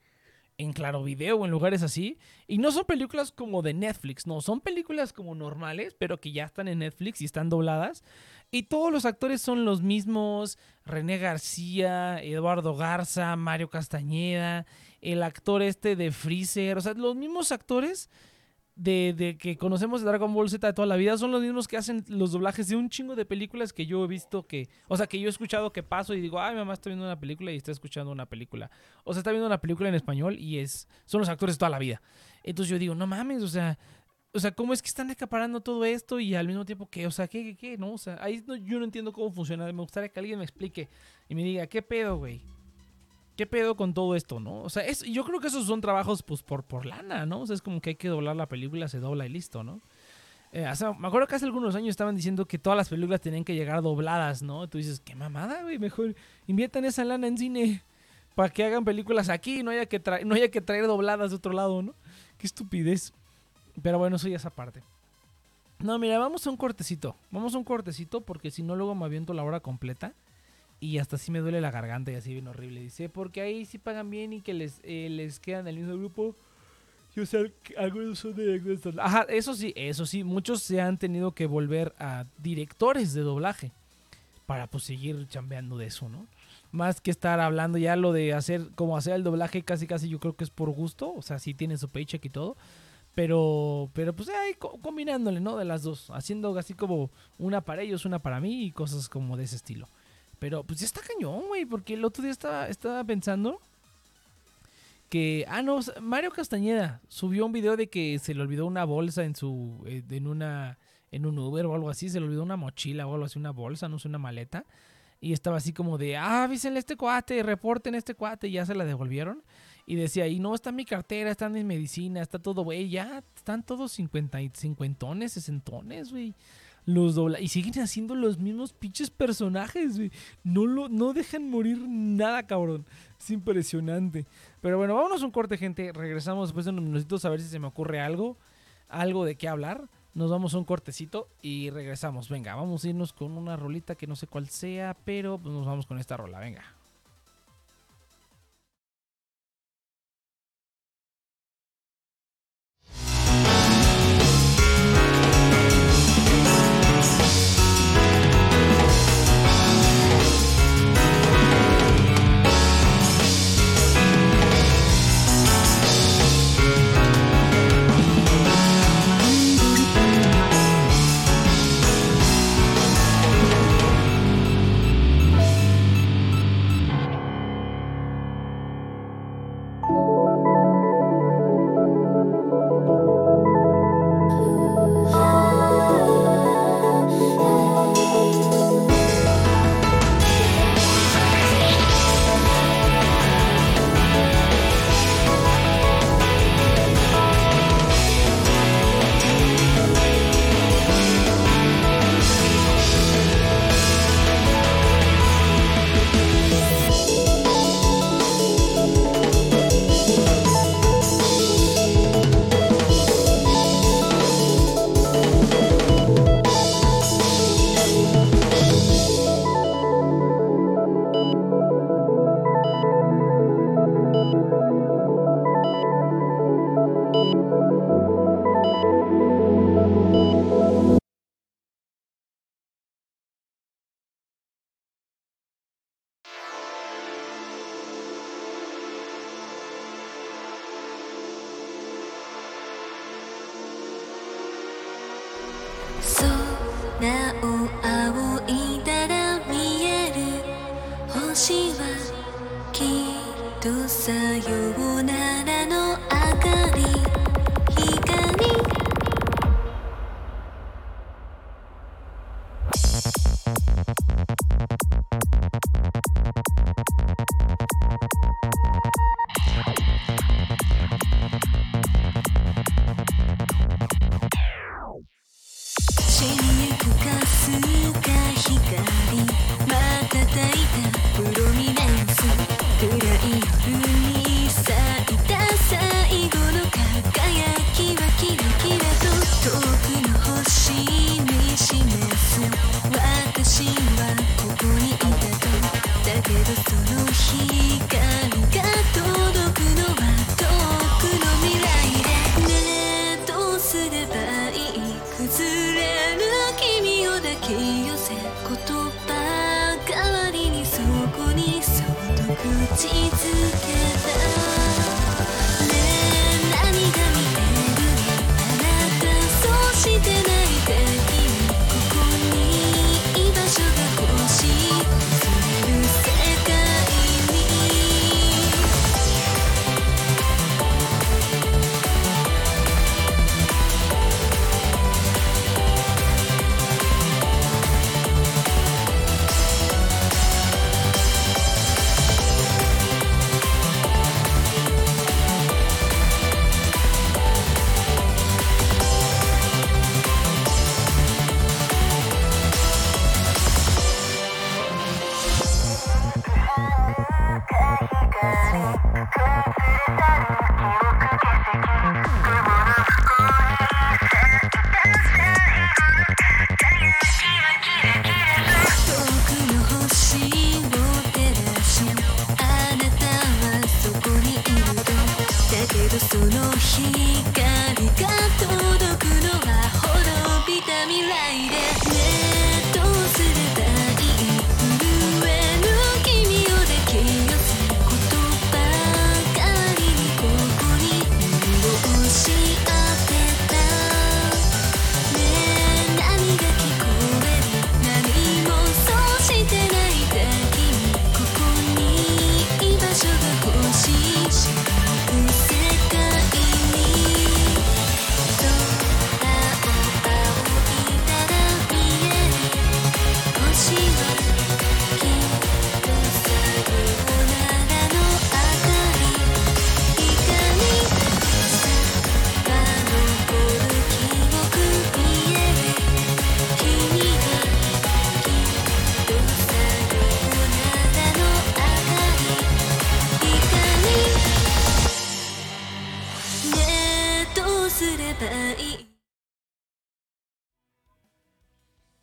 en Claro Video o en lugares así. Y no son películas como de Netflix, no. Son películas como normales, pero que ya están en Netflix y están dobladas. Y todos los actores son los mismos. René García, Eduardo Garza, Mario Castañeda, el actor este de Freezer. O sea, los mismos actores de, que conocemos de Dragon Ball Z de toda la vida son los mismos que hacen los doblajes de un chingo de películas que yo he visto que, o sea, que yo he escuchado que paso y digo, ay, mamá está viendo una película y está escuchando una película. O sea, está viendo una película en español y es, son los actores de toda la vida. Entonces yo digo, no mames, o sea, o sea, ¿cómo es que están acaparando todo esto y al mismo tiempo que, o sea, qué, qué, qué, no? O sea, ahí yo no entiendo cómo funciona. Me gustaría que alguien me explique y me diga, ¿qué pedo, güey? ¿qué pedo con todo esto, no? O sea, es, yo creo que esos son trabajos, pues, por, por lana, ¿no? O sea, es como que hay que doblar la película, se dobla y listo, ¿no? Eh, o sea, me acuerdo que hace algunos años estaban diciendo que todas las películas tenían que llegar dobladas, ¿no? Tú dices, qué mamada, güey, mejor inviertan esa lana en cine para que hagan películas aquí y no haya que, no haya que traer dobladas de otro lado, ¿no? Qué estupidez. Pero bueno, eso ya esa parte. No, mira, vamos a un cortecito. Vamos a un cortecito porque si no luego me aviento la hora completa. Y hasta así me duele la garganta y así bien horrible. Dice, porque ahí sí pagan bien y que les, eh, les quedan el mismo grupo. Yo sé, algunos son directores. Ajá, eso sí, eso sí. Muchos se han tenido que volver a directores de doblaje. Para pues seguir chambeando de eso, ¿no? Más que estar hablando ya lo de hacer, como hacer el doblaje casi casi yo creo que es por gusto. O sea, sí tiene su paycheck y todo. Pero, pero pues ahí combinándole, ¿no? De las dos. Haciendo así como una para ellos, una para mí y cosas como de ese estilo. Pero pues ya está cañón, güey. Porque el otro día estaba, estaba pensando que... Ah, no, Mario Castañeda subió un video de que se le olvidó una bolsa en su... Eh, en una... En un Uber o algo así. Se le olvidó una mochila o algo así, una bolsa, no sé, una maleta. Y estaba así como de, ah, avísenle este cuate, reporten este cuate. Y ya se la devolvieron. Y decía, y no, está mi cartera, está mi medicina, está todo, güey, ya están todos cincuenta, cincuentones, sesentones, güey. Los dobla y siguen haciendo los mismos pinches personajes, güey. No, lo, no dejan morir nada, cabrón. Es impresionante. Pero bueno, vámonos un corte, gente. Regresamos después de unos minutitos a ver si se me ocurre algo. Algo de qué hablar. Nos vamos a un cortecito y regresamos. Venga, vamos a irnos con una rolita que no sé cuál sea, pero pues nos vamos con esta rola. Venga.「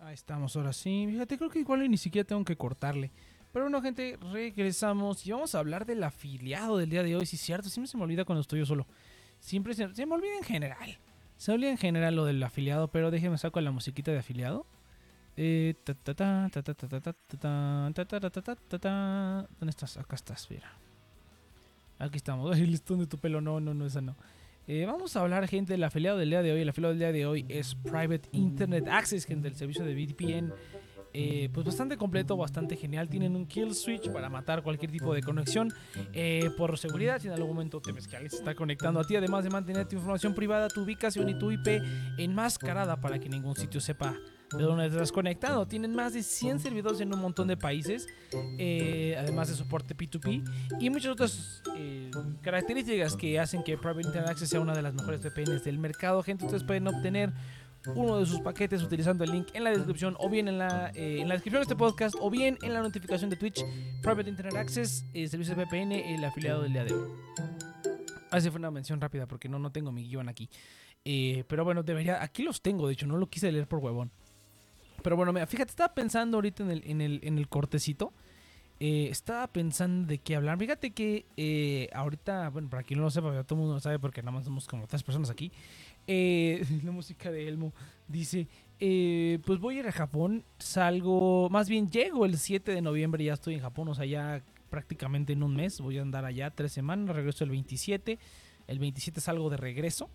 Ahí estamos, ahora sí. Fíjate, creo que igual ni siquiera tengo que cortarle. Pero bueno, gente, regresamos y vamos a hablar del afiliado del día de hoy. Sí, es cierto, siempre se me olvida cuando estoy yo solo. Siempre se, me olvida en general. Se me olvida en general lo del afiliado, pero déjeme saco la musiquita de afiliado. ¿Dónde estás? Acá estás, mira. Aquí estamos. El listón de tu pelo. No, no, no, esa no. Eh, vamos a hablar, gente, del afiliado del día de hoy. El afiliado del día de hoy es Private Internet Access, gente, del servicio de VPN. Eh, pues bastante completo, bastante genial. Tienen un kill switch para matar cualquier tipo de conexión. Eh, por seguridad, si en algún momento te ves que alguien se está conectando a ti, además de mantener tu información privada, tu ubicación y tu IP enmascarada para que ningún sitio sepa de dónde estás conectado. Tienen más de 100 servidores en un montón de países, eh, además de soporte P2P y muchas otras eh, características que hacen que Private Internet Access sea una de las mejores VPNs del mercado. Gente, ustedes pueden obtener uno de sus paquetes utilizando el link en la descripción o bien en la, eh, en la descripción de este podcast o bien en la notificación de Twitch. Private Internet Access, servicio de VPN, el afiliado del día de hoy. Así fue una mención rápida porque no, no tengo mi guion aquí. pero bueno, debería. Aquí los tengo, de hecho, no lo quise leer por huevón. Pero bueno, mira, fíjate, estaba pensando ahorita en el, en el, en el cortecito. Eh, estaba pensando de qué hablar. Fíjate que eh, ahorita, bueno, para quien no lo sepa, todo el mundo lo sabe porque nada más somos como tres personas aquí. Eh, la música de Elmo dice: Pues voy a ir a Japón. Salgo, más bien llego el 7 de noviembre. Ya estoy en Japón, o sea, ya prácticamente en un mes. Voy a andar allá tres semanas. Regreso el 27. El 27 salgo de regreso.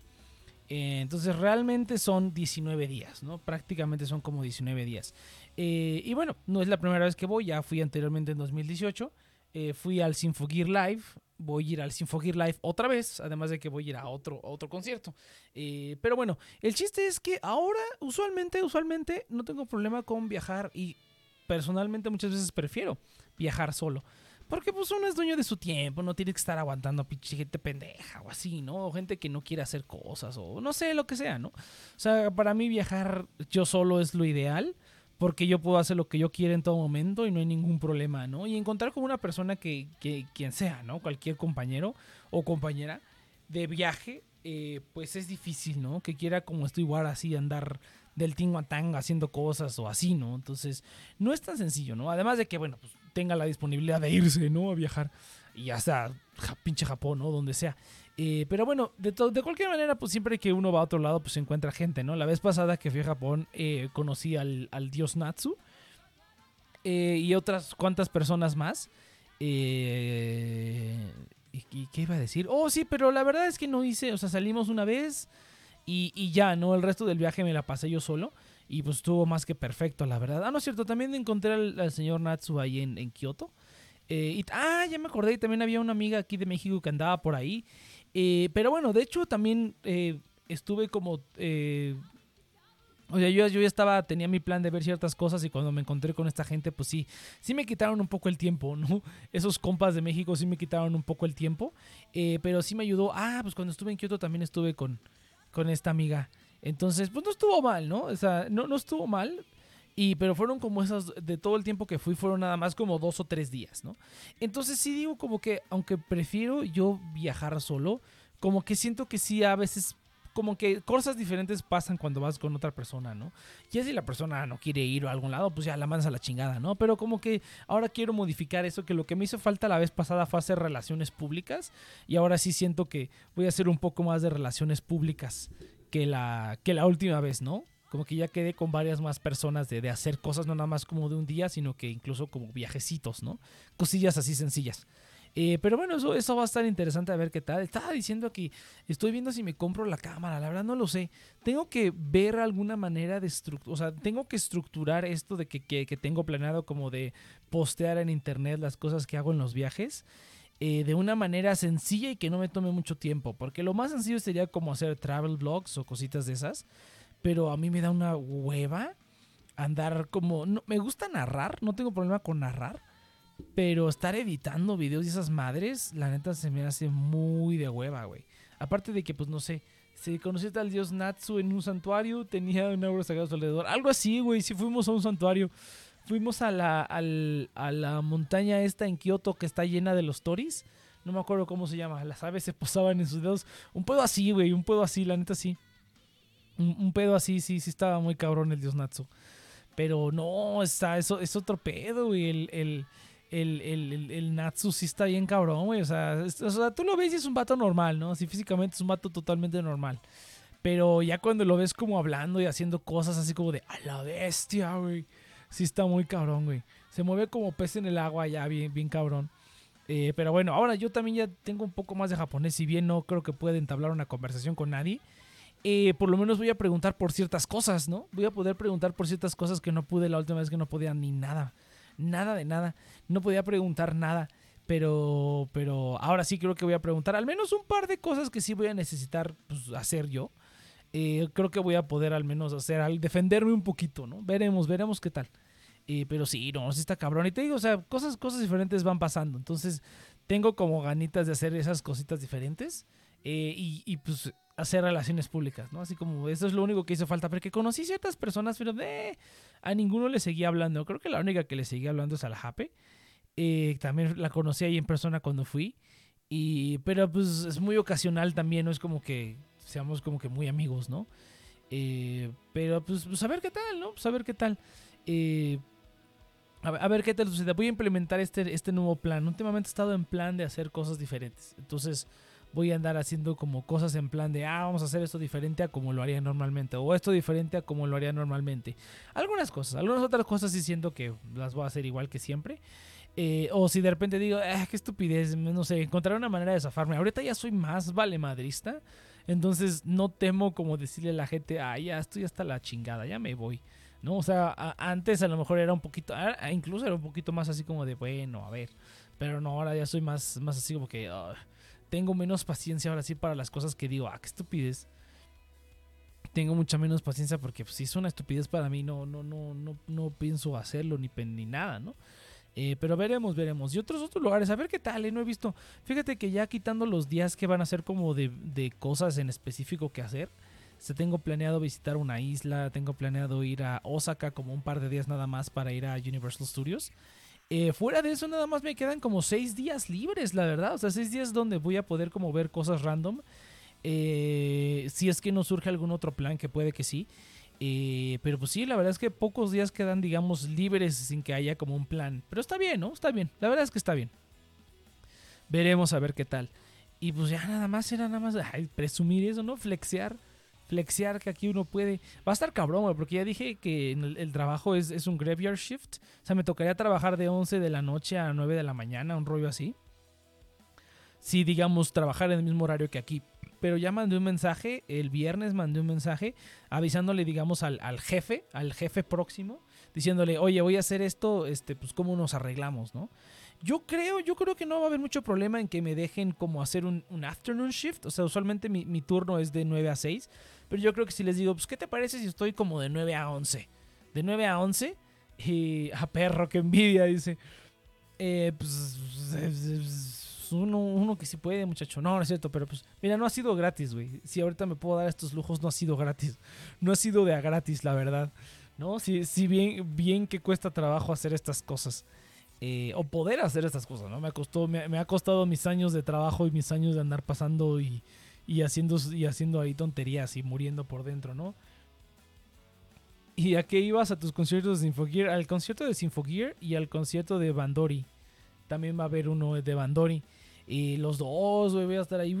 Eh, entonces realmente son 19 días, ¿no? Prácticamente son como 19 días. Eh, y bueno, no es la primera vez que voy, ya fui anteriormente en 2018. Eh, fui al Sinfogear Live, voy a ir al Sinfogear Live otra vez, además de que voy a ir a otro, otro concierto. pero bueno, el chiste es que ahora usualmente, usualmente no tengo problema con viajar y personalmente muchas veces prefiero viajar solo. Porque pues uno es dueño de su tiempo, no tiene que estar aguantando pinche gente pendeja o así, ¿no? O gente que no quiere hacer cosas o no sé, lo que sea, ¿no? O sea, para mí viajar yo solo es lo ideal porque yo puedo hacer lo que yo quiera en todo momento y no hay ningún problema, ¿no? Y encontrar con una persona que, que quien sea, ¿no? Cualquier compañero o compañera de viaje, eh, pues es difícil, ¿no? Que quiera como estoy igual así andar del tingo a tango haciendo cosas o así, ¿no? Entonces, no es tan sencillo, ¿no? Además de que, bueno, pues tenga la disponibilidad de irse, ¿no? A viajar. Y hasta pinche Japón, ¿no? Donde sea. Eh, pero bueno, de, de cualquier manera, pues siempre que uno va a otro lado, pues se encuentra gente, ¿no? La vez pasada que fui a Japón, eh, conocí al, dios Natsu eh, y otras cuantas personas más. ¿Y qué iba a decir? Oh, sí, pero la verdad es que no hice, o sea, salimos una vez y, ya, ¿no? El resto del viaje me la pasé yo solo. Y pues estuvo más que perfecto, la verdad. Ah, no es cierto, también encontré al, señor Natsu ahí en, en Kioto. Eh, ah, ya me acordé, también había una amiga aquí de México que andaba por ahí. Eh, pero bueno, de hecho también eh, estuve como... o sea, yo, yo ya estaba, tenía mi plan de ver ciertas cosas y cuando me encontré con esta gente, pues sí, sí me quitaron un poco el tiempo, ¿no? Esos compas de México sí me quitaron un poco el tiempo, pero sí me ayudó. Ah, pues cuando estuve en Kioto también estuve con, con esta amiga. Entonces, pues no estuvo mal, ¿no? O sea, no, no estuvo mal. Y, pero fueron como esas, de todo el tiempo que fui, fueron nada más como dos o tres días, ¿no? Entonces sí digo como que, aunque prefiero yo viajar solo, como que siento que sí a veces, como que cosas diferentes pasan cuando vas con otra persona, ¿no? Ya si la persona no quiere ir a algún lado, pues ya la mandas a la chingada, ¿no? Pero como que ahora quiero modificar eso, que lo que me hizo falta la vez pasada fue hacer relaciones públicas y ahora sí siento que voy a hacer un poco más de relaciones públicas que la, que la última vez, ¿no? Como que ya quedé con varias más personas de, hacer cosas no nada más como de un día, sino que incluso como viajecitos, ¿no? Cosillas así sencillas. Eh, pero bueno, eso, eso va a estar interesante a ver qué tal. Estaba diciendo que estoy viendo si me compro la cámara, la verdad no lo sé. Tengo que ver alguna manera de estructurar, o sea, tengo que estructurar esto de que, que, que, tengo planeado como de postear en internet las cosas que hago en los viajes. Eh, de una manera sencilla y que no me tome mucho tiempo. Porque lo más sencillo sería como hacer travel vlogs o cositas de esas. Pero a mí me da una hueva andar como... Me gusta narrar, no tengo problema con narrar. Pero estar editando videos y esas madres, la neta se me hace muy de hueva, güey. Aparte de que, pues no sé, si conociste al dios Natsu en un santuario, tenía un árbol sagrado alrededor. Algo así, güey, si fuimos a un santuario. Fuimos a la, a la montaña esta en Kioto que está llena de los toris. No me acuerdo cómo se llama. Las aves se posaban en sus dedos. Un pedo así, güey. Un pedo así, la neta sí. Un, pedo así, sí, sí estaba muy cabrón el dios Natsu. Pero no, está, eso es otro pedo, güey. El, el, el, el, el, Natsu sí está bien cabrón, güey. O sea, o sea, tú lo ves y es un vato normal, ¿no? Así físicamente es un vato totalmente normal. Pero ya cuando lo ves como hablando y haciendo cosas así como de a la bestia, güey. Sí está muy cabrón, güey. Se mueve como pez en el agua ya, bien, bien cabrón. Eh, pero bueno, ahora yo también ya tengo un poco más de japonés, si bien no creo que pueda entablar una conversación con nadie. Eh, por lo menos voy a preguntar por ciertas cosas, ¿no? Voy a poder preguntar por ciertas cosas que no pude la última vez que no podía ni nada. Nada de nada. No podía preguntar nada. Pero, pero ahora sí creo que voy a preguntar al menos un par de cosas que sí voy a necesitar pues, hacer yo. Eh, creo que voy a poder al menos hacer, al defenderme un poquito, ¿no? Veremos, veremos qué tal. Eh, pero sí, no, sí está cabrón. Y te digo, o sea, cosas, cosas diferentes van pasando. Entonces, tengo como ganitas de hacer esas cositas diferentes. y, y, pues hacer relaciones públicas, ¿no? Así como eso es lo único que hizo falta, porque conocí ciertas personas, pero de, a ninguno le seguía hablando. Creo que la única que le seguía hablando es a la Jape. Eh, también la conocí ahí en persona cuando fui. Y, pero pues es muy ocasional también, no es como que seamos como que muy amigos, ¿no? Eh, pero pues, pues, a ver qué tal, ¿no? Pues a ver qué tal. Eh, a, ver, qué tal sucede. Voy a implementar este, este nuevo plan. Últimamente he estado en plan de hacer cosas diferentes. Entonces voy a andar haciendo como cosas en plan de, ah, vamos a hacer esto diferente a como lo haría normalmente, o esto diferente a como lo haría normalmente. Algunas cosas, algunas otras cosas sí siento que las voy a hacer igual que siempre. Eh, o si de repente digo, ah, qué estupidez, no sé, encontrar una manera de zafarme. Ahorita ya soy más vale madrista, entonces no temo como decirle a la gente, ah, ya estoy hasta la chingada, ya me voy. ¿No? O sea, antes a lo mejor era un poquito, incluso era un poquito más así como de, bueno, a ver. Pero no, ahora ya soy más, más así como que, tengo menos paciencia ahora sí para las cosas que digo, ah, qué estupidez. Tengo mucha menos paciencia porque pues, si es una estupidez para mí, no, no, no, no, no pienso hacerlo ni, ni nada, ¿no? Eh, pero veremos, veremos. Y otros otros lugares, a ver qué tal, ¿eh? no he visto. Fíjate que ya quitando los días que van a ser como de, de cosas en específico que hacer. Se tengo planeado visitar una isla, tengo planeado ir a Osaka como un par de días nada más para ir a Universal Studios. Eh, fuera de eso, nada más me quedan como seis días libres, la verdad. O sea, seis días donde voy a poder como ver cosas random. Eh, si es que no surge algún otro plan, que puede que sí. Eh, pero pues sí, la verdad es que pocos días quedan, digamos, libres sin que haya como un plan. Pero está bien, ¿no? Está bien. La verdad es que está bien. Veremos a ver qué tal. Y pues ya nada más era nada más presumir eso, ¿no? Flexear flexear que aquí uno puede. Va a estar cabrón, porque ya dije que el, trabajo es, es, un graveyard shift. O sea, me tocaría trabajar de 11 de la noche a 9 de la mañana, un rollo así. Sí, digamos, trabajar en el mismo horario que aquí. Pero ya mandé un mensaje, el viernes mandé un mensaje avisándole, digamos, al, al jefe, al jefe próximo, diciéndole, oye, voy a hacer esto, este, pues cómo nos arreglamos, ¿no? Yo creo, yo creo que no va a haber mucho problema en que me dejen como hacer un, afternoon shift. O sea, usualmente mi, turno es de 9 a 6. Pero yo creo que si les digo, pues, ¿qué te parece si estoy como de 9 a 11? De 9 a 11. Y a perro, que envidia, dice. Eh, pues, uno, uno que sí puede, muchacho. No, no es cierto, pero pues, mira, no ha sido gratis, güey. Si ahorita me puedo dar estos lujos, no ha sido gratis. No ha sido de a gratis, la verdad. ¿No? Si, si bien, bien que cuesta trabajo hacer estas cosas. Eh, o poder hacer estas cosas, ¿no? Me, costó, me, ha costado mis años de trabajo y mis años de andar pasando y, y haciendo, y haciendo ahí tonterías y muriendo por dentro, ¿no? ¿Y a qué ibas a tus conciertos de Sinfogear? Al concierto de Sinfogear y al concierto de Bandori. También va a haber uno de Bandori. Y los dos, voy a estar ahí.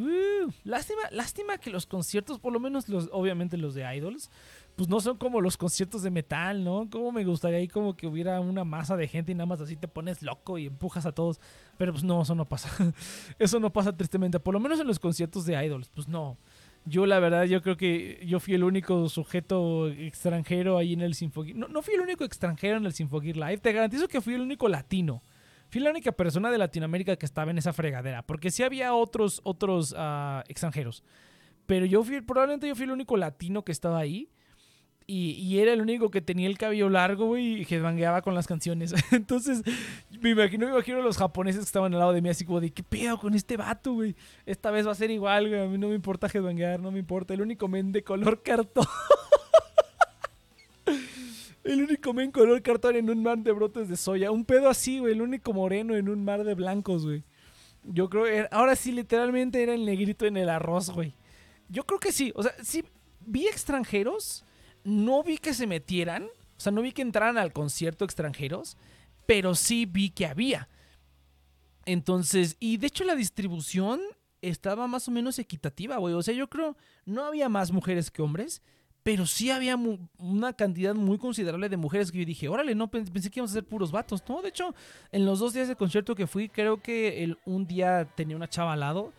Lástima, lástima que los conciertos, por lo menos los, obviamente los de Idols, pues no son como los conciertos de metal, ¿no? Como me gustaría ahí como que hubiera una masa de gente y nada más así te pones loco y empujas a todos. Pero pues no, eso no pasa. eso no pasa tristemente. Por lo menos en los conciertos de idols, pues no. Yo la verdad, yo creo que yo fui el único sujeto extranjero ahí en el Sinfogear. No, no fui el único extranjero en el Sinfogear Live. Te garantizo que fui el único latino. Fui la única persona de Latinoamérica que estaba en esa fregadera. Porque sí había otros, otros uh, extranjeros. Pero yo fui, probablemente yo fui el único latino que estaba ahí. Y, era el único que tenía el cabello largo, güey, y headbangueaba con las canciones. Entonces, me imagino, me imagino a los japoneses que estaban al lado de mí, así como de, ¿qué pedo con este vato, güey? Esta vez va a ser igual, güey. A mí no me importa headbanguear, no me importa. El único men de color cartón. el único men color cartón en un mar de brotes de soya. Un pedo así, güey. El único moreno en un mar de blancos, güey. Yo creo, ahora sí, literalmente era el negrito en el arroz, güey. Yo creo que sí. O sea, sí, vi extranjeros no vi que se metieran. O sea, no vi que entraran al concierto extranjeros, pero sí vi que había. Entonces, y de hecho la distribución estaba más o menos equitativa, güey. O sea, yo creo no había más mujeres que hombres, pero sí había una cantidad muy considerable de mujeres que yo dije, órale, no, pensé que íbamos a ser puros vatos. No, de hecho, en los dos días de concierto que fui, creo que el, un día tenía una chava al lado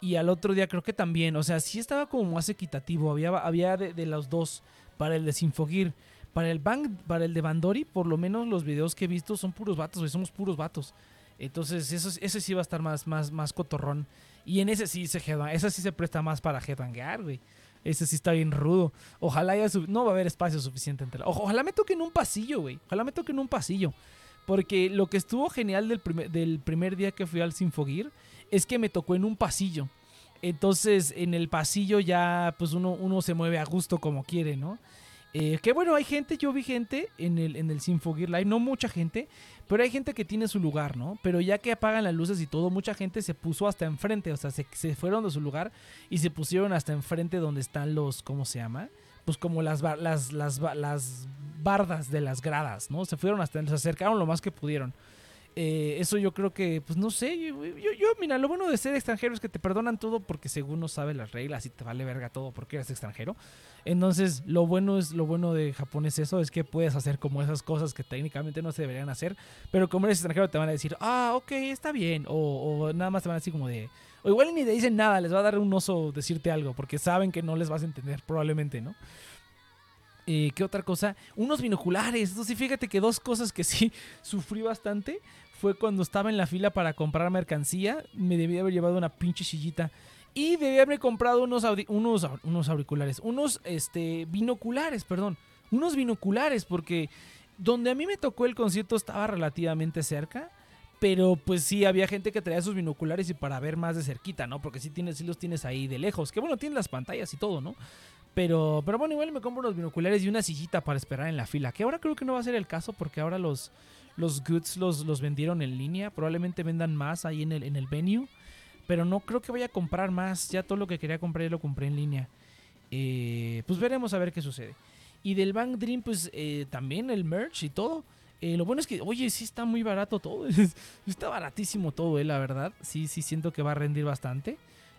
y al otro día creo que también. O sea, sí estaba como más equitativo. Había, había de, los dos para el de Sinfogir. Para el, bang, para el de Bandori, por lo menos los videos que he visto son puros vatos, güey, somos puros vatos. Entonces, eso, ese sí va a estar más, más, más cotorrón. Y en ese sí se ese sí se presta más para headbangar, güey. Ese sí está bien rudo. Ojalá haya no va a haber espacio suficiente entre la... ojalá me toque en un pasillo, güey. Ojalá me toque en un pasillo. Porque lo que estuvo genial del primer, del primer día que fui al Sinfogir es que me tocó en un pasillo. Entonces, en el pasillo ya, pues uno, uno se mueve a gusto como quiere, ¿no? Eh, que bueno, hay gente, yo vi gente en el, en el Live, no mucha gente, pero hay gente que tiene su lugar, ¿no? Pero ya que apagan las luces y todo, mucha gente se puso hasta enfrente, o sea, se, fueron de su lugar y se pusieron hasta enfrente donde están los, ¿cómo se llama? Pues como las, las, las, las bardas de las gradas, ¿no? Se fueron hasta, se acercaron lo más que pudieron. Eh, eso yo creo que, pues no sé, yo, yo, mira, lo bueno de ser extranjero es que te perdonan todo porque según no sabes las reglas y te vale verga todo porque eres extranjero. Entonces, lo bueno es lo bueno de Japón es eso, es que puedes hacer como esas cosas que técnicamente no se deberían hacer, pero como eres extranjero te van a decir, ah, ok, está bien, o, nada más te van a decir como de, o igual ni te dicen nada, les va a dar un oso decirte algo porque saben que no les vas a entender probablemente, ¿no? Eh, ¿Qué otra cosa? Unos binoculares. Entonces, fíjate que dos cosas que sí sufrí bastante fue cuando estaba en la fila para comprar mercancía. Me debía haber llevado una pinche sillita. Y debía haberme comprado unos, unos, unos auriculares. Unos este, binoculares, perdón. Unos binoculares, porque donde a mí me tocó el concierto estaba relativamente cerca. Pero pues sí, había gente que traía sus binoculares y para ver más de cerquita, ¿no? Porque sí, tienes, sí los tienes ahí de lejos. Que bueno, tienes las pantallas y todo, ¿no? Pero, pero bueno, igual me compro unos binoculares y una sillita para esperar en la fila. Que ahora creo que no va a ser el caso porque ahora los, los goods los, los vendieron en línea. Probablemente vendan más ahí en el, en el venue. Pero no creo que vaya a comprar más. Ya todo lo que quería comprar ya lo compré en línea. Eh, pues veremos a ver qué sucede. Y del Bank Dream, pues eh, también el merch y todo. Eh, lo bueno es que, oye, sí está muy barato todo. está baratísimo todo, la verdad. Sí, sí siento que va a rendir bastante.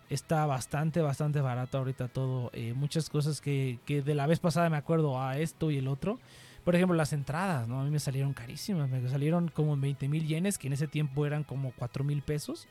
Está bastante, bastante barato ahorita todo. muchas cosas que, que de la vez pasada me acuerdo a esto y el otro. Por ejemplo, las entradas, ¿no? A mí me salieron carísimas. Me salieron como 20 mil yenes, que en ese tiempo eran como 4 mil pesos.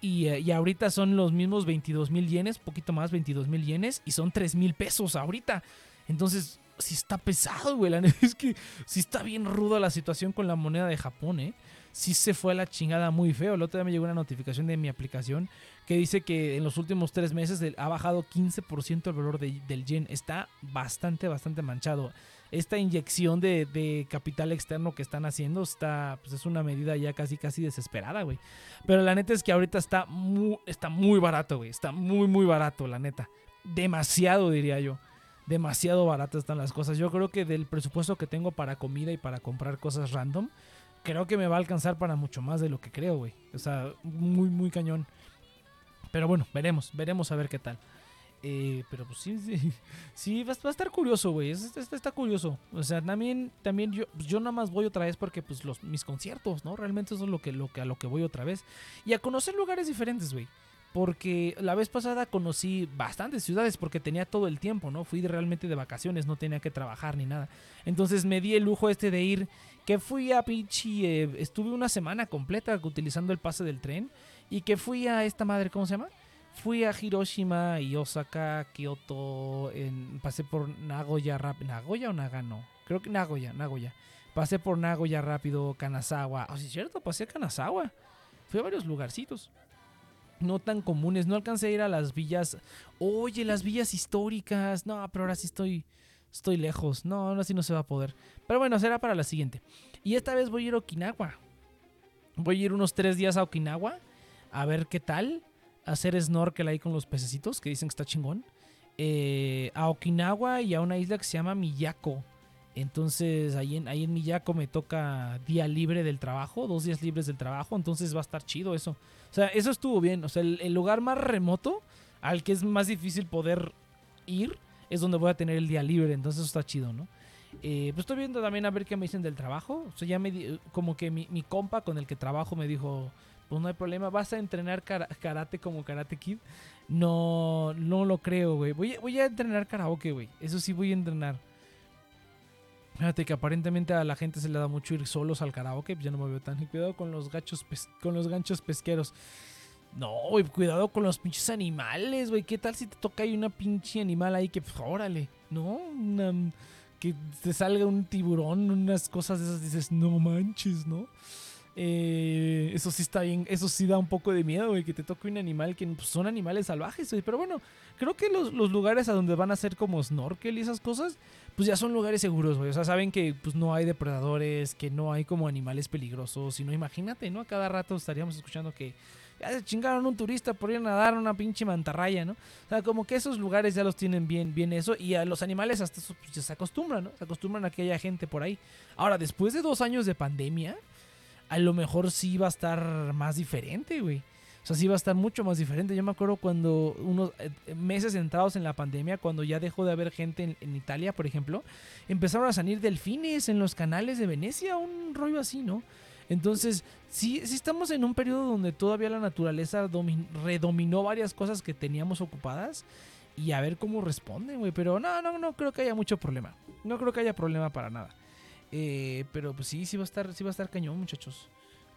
Y, eh, y, ahorita son los mismos 22 mil yenes, poquito más, 22 mil yenes. Y son 3 mil pesos ahorita. Entonces, sí está pesado, güey. es que sí está bien ruda la situación con la moneda de Japón, ¿eh? Sí se fue a la chingada muy feo. El otro día me llegó una notificación de mi aplicación que dice que en los últimos tres meses ha bajado 15% el valor del yen. Está bastante, bastante manchado esta inyección de, capital externo que están haciendo está, pues es una medida ya casi, casi desesperada, güey. Pero la neta es que ahorita está muy, está muy barato, güey. Está muy, muy barato, la neta. Demasiado, diría yo. Demasiado baratas están las cosas. Yo creo que del presupuesto que tengo para comida y para comprar cosas random, creo que me va a alcanzar para mucho más de lo que creo, güey. O sea, muy, muy cañón. Pero bueno, veremos, veremos a ver qué tal. Eh, pero pues sí, sí, sí va, a estar curioso, güey. Está, curioso. O sea, también, también yo, pues, yo nada más voy otra vez porque pues los, mis conciertos, ¿no? Realmente eso es lo que, lo que, a lo que voy otra vez. Y a conocer lugares diferentes, güey. Porque la vez pasada conocí bastantes ciudades porque tenía todo el tiempo, ¿no? Fui realmente de vacaciones, no tenía que trabajar ni nada. Entonces me di el lujo este de ir, que fui a Pichi, eh, estuve una semana completa utilizando el pase del tren y que fui a esta madre, ¿cómo se llama? Fui a Hiroshima y Osaka, Kyoto, pasé por Nagoya rápido. ¿Nagoya o Nagano? Creo que Nagoya, Nagoya. Pasé por Nagoya rápido, Kanazawa. Oh, sí, es cierto, pasé a Kanazawa. Fui a varios lugarcitos. No tan comunes. No alcancé a ir a las villas. Oye, las villas históricas. No, pero ahora sí estoy. Estoy lejos. No, ahora sí no se va a poder. Pero bueno, será para la siguiente. Y esta vez voy a ir a Okinawa. Voy a ir unos tres días a Okinawa. A ver qué tal hacer snorkel ahí con los pececitos, que dicen que está chingón. Eh, a Okinawa y a una isla que se llama Miyako. Entonces ahí en, ahí en Miyako me toca día libre del trabajo, dos días libres del trabajo, entonces va a estar chido eso. O sea, eso estuvo bien. O sea, el, lugar más remoto al que es más difícil poder ir es donde voy a tener el día libre, entonces eso está chido, ¿no? Eh, pues estoy viendo también a ver qué me dicen del trabajo. O sea, ya me como que mi, mi, compa con el que trabajo me dijo, pues no hay problema, vas a entrenar karate como Karate Kid. No, no lo creo, güey. Voy, voy a entrenar karaoke, güey. Eso sí voy a entrenar. Fíjate que aparentemente a la gente se le da mucho ir solos al karaoke, pues ya no me veo tan. Cuidado con los gachos con los ganchos pesqueros. No, güey, cuidado con los pinches animales, güey. ¿Qué tal si te toca ahí una pinche animal ahí que, pues, órale, ¿no? que te salga un tiburón, unas cosas de esas, dices, no manches, ¿no? Eh, eso sí está bien, eso sí da un poco de miedo, güey, que te toque un animal que pues, son animales salvajes. Pero bueno, creo que los, los, lugares a donde van a ser como snorkel y esas cosas, pues ya son lugares seguros, güey. O sea, saben que pues no hay depredadores, que no hay como animales peligrosos. Y no, imagínate, ¿no? A cada rato estaríamos escuchando que ya se chingaron un turista por ir a nadar una pinche mantarraya, ¿no? O sea, como que esos lugares ya los tienen bien, bien eso. Y a los animales hasta eso pues, ya se acostumbran, ¿no? Se acostumbran a que haya gente por ahí. Ahora, después de dos años de pandemia, a lo mejor sí va a estar más diferente, güey. O sea, sí va a estar mucho más diferente. Yo me acuerdo cuando unos eh, meses entrados en la pandemia, cuando ya dejó de haber gente en, Italia, por ejemplo, empezaron a salir delfines en los canales de Venecia, un rollo así, ¿no? Entonces, sí, sí estamos en un periodo donde todavía la naturaleza redominó varias cosas que teníamos ocupadas y a ver cómo responden, güey. Pero no, no, no creo que haya mucho problema. No creo que haya problema para nada. Eh, pero pues sí, sí va a estar, sí va a estar cañón, muchachos.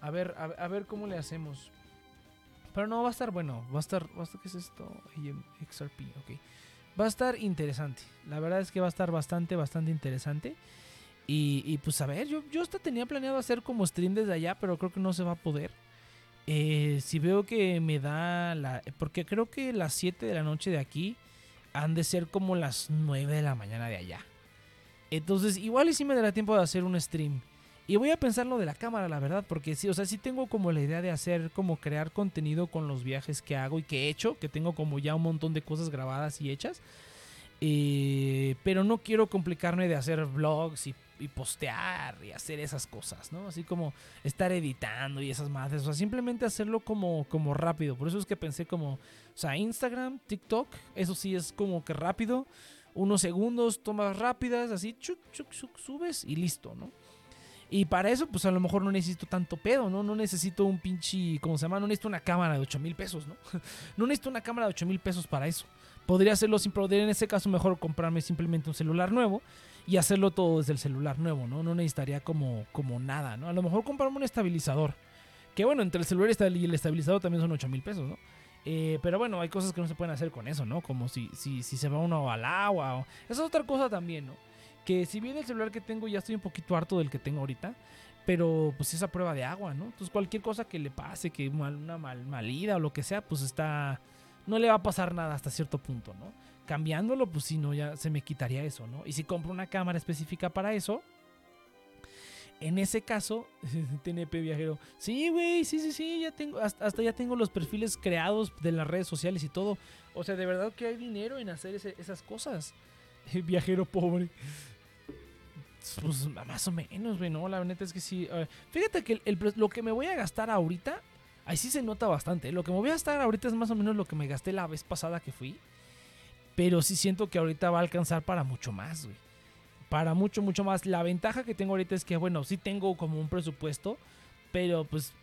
A ver, a ver cómo le hacemos. Pero no, va a estar bueno. Va a estar. Va a estar ¿Qué es esto? XRP, ok. Va a estar interesante. La verdad es que va a estar bastante, bastante interesante. Y, pues a ver, yo, yo hasta tenía planeado hacer como stream desde allá, pero creo que no se va a poder. Eh, si veo que me da la... Porque creo que las 7 de la noche de aquí han de ser como las 9 de la mañana de allá. Entonces, igual y si me dará tiempo de hacer un stream. Y voy a pensar lo de la cámara, la verdad, porque sí, o sea, sí tengo como la idea de hacer, como crear contenido con los viajes que hago y que he hecho, que tengo como ya un montón de cosas grabadas y hechas. Eh, pero no quiero complicarme de hacer vlogs y, postear y hacer esas cosas, ¿no? Así como estar editando y esas madres. O sea, simplemente hacerlo como, como rápido. Por eso es que pensé como, o sea, Instagram, TikTok, eso sí es como que rápido. Unos segundos, tomas rápidas, así, chuc, chuc, chuc, subes y listo, ¿no? Y para eso, pues a lo mejor no necesito tanto pedo, ¿no? No necesito un pinche, ¿cómo se llama? No necesito una cámara de 8 mil pesos, ¿no? no necesito una cámara de 8 mil pesos para eso. Podría hacerlo sin poder, en ese caso mejor comprarme simplemente un celular nuevo y hacerlo todo desde el celular nuevo, ¿no? No necesitaría como, como nada, ¿no? A lo mejor comprarme un estabilizador. Que bueno, entre el celular y el estabilizador también son 8 mil pesos, ¿no? Eh, pero bueno, hay cosas que no se pueden hacer con eso, ¿no? Como si, si, si se va uno al agua. O... Esa es otra cosa también, ¿no? Que si bien el celular que tengo ya estoy un poquito harto del que tengo ahorita, pero pues esa prueba de agua, ¿no? Entonces cualquier cosa que le pase, que una mal, malida o lo que sea, pues está... No le va a pasar nada hasta cierto punto, ¿no? Cambiándolo, pues si no, ya se me quitaría eso, ¿no? Y si compro una cámara específica para eso, en ese caso, TNP viajero, sí, güey, sí, sí, sí, ya tengo, hasta, ya tengo los perfiles creados de las redes sociales y todo. O sea, de verdad que hay dinero en hacer esas cosas. viajero pobre. Pues más o menos, güey, no, la neta es que sí. fíjate que lo que me voy a gastar ahorita, ahí sí se nota bastante. Lo que me voy a gastar ahorita es más o menos lo que me gasté la vez pasada que fui. Pero sí siento que ahorita va a alcanzar para mucho más, güey. Para mucho, mucho más. La ventaja que tengo ahorita es que, bueno, sí tengo como un presupuesto, pero pues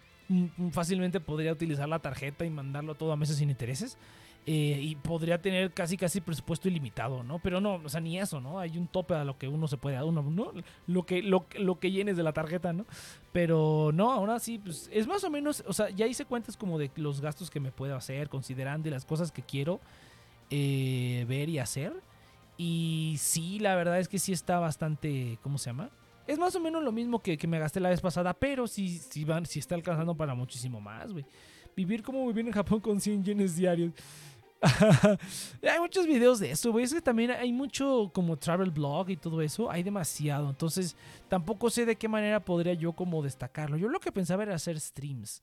fácilmente podría utilizar la tarjeta y mandarlo todo a meses sin intereses. Eh, y podría tener casi casi presupuesto ilimitado, ¿no? Pero no, o sea, ni eso, ¿no? Hay un tope a lo que uno se puede dar, uno, ¿no? Lo que, lo, lo, que llenes de la tarjeta, ¿no? Pero no, aún así, pues es más o menos, o sea, ya hice cuentas como de los gastos que me puedo hacer, considerando las cosas que quiero eh, ver y hacer. Y sí, la verdad es que sí está bastante, ¿cómo se llama? Es más o menos lo mismo que, que me gasté la vez pasada, pero sí, sí, van, sí está alcanzando para muchísimo más, güey. Vivir como vivir en Japón con 100 yenes diarios. hay muchos videos de eso, güey. Es que también hay mucho como travel blog y todo eso. Hay demasiado. Entonces, tampoco sé de qué manera podría yo como destacarlo. Yo lo que pensaba era hacer streams.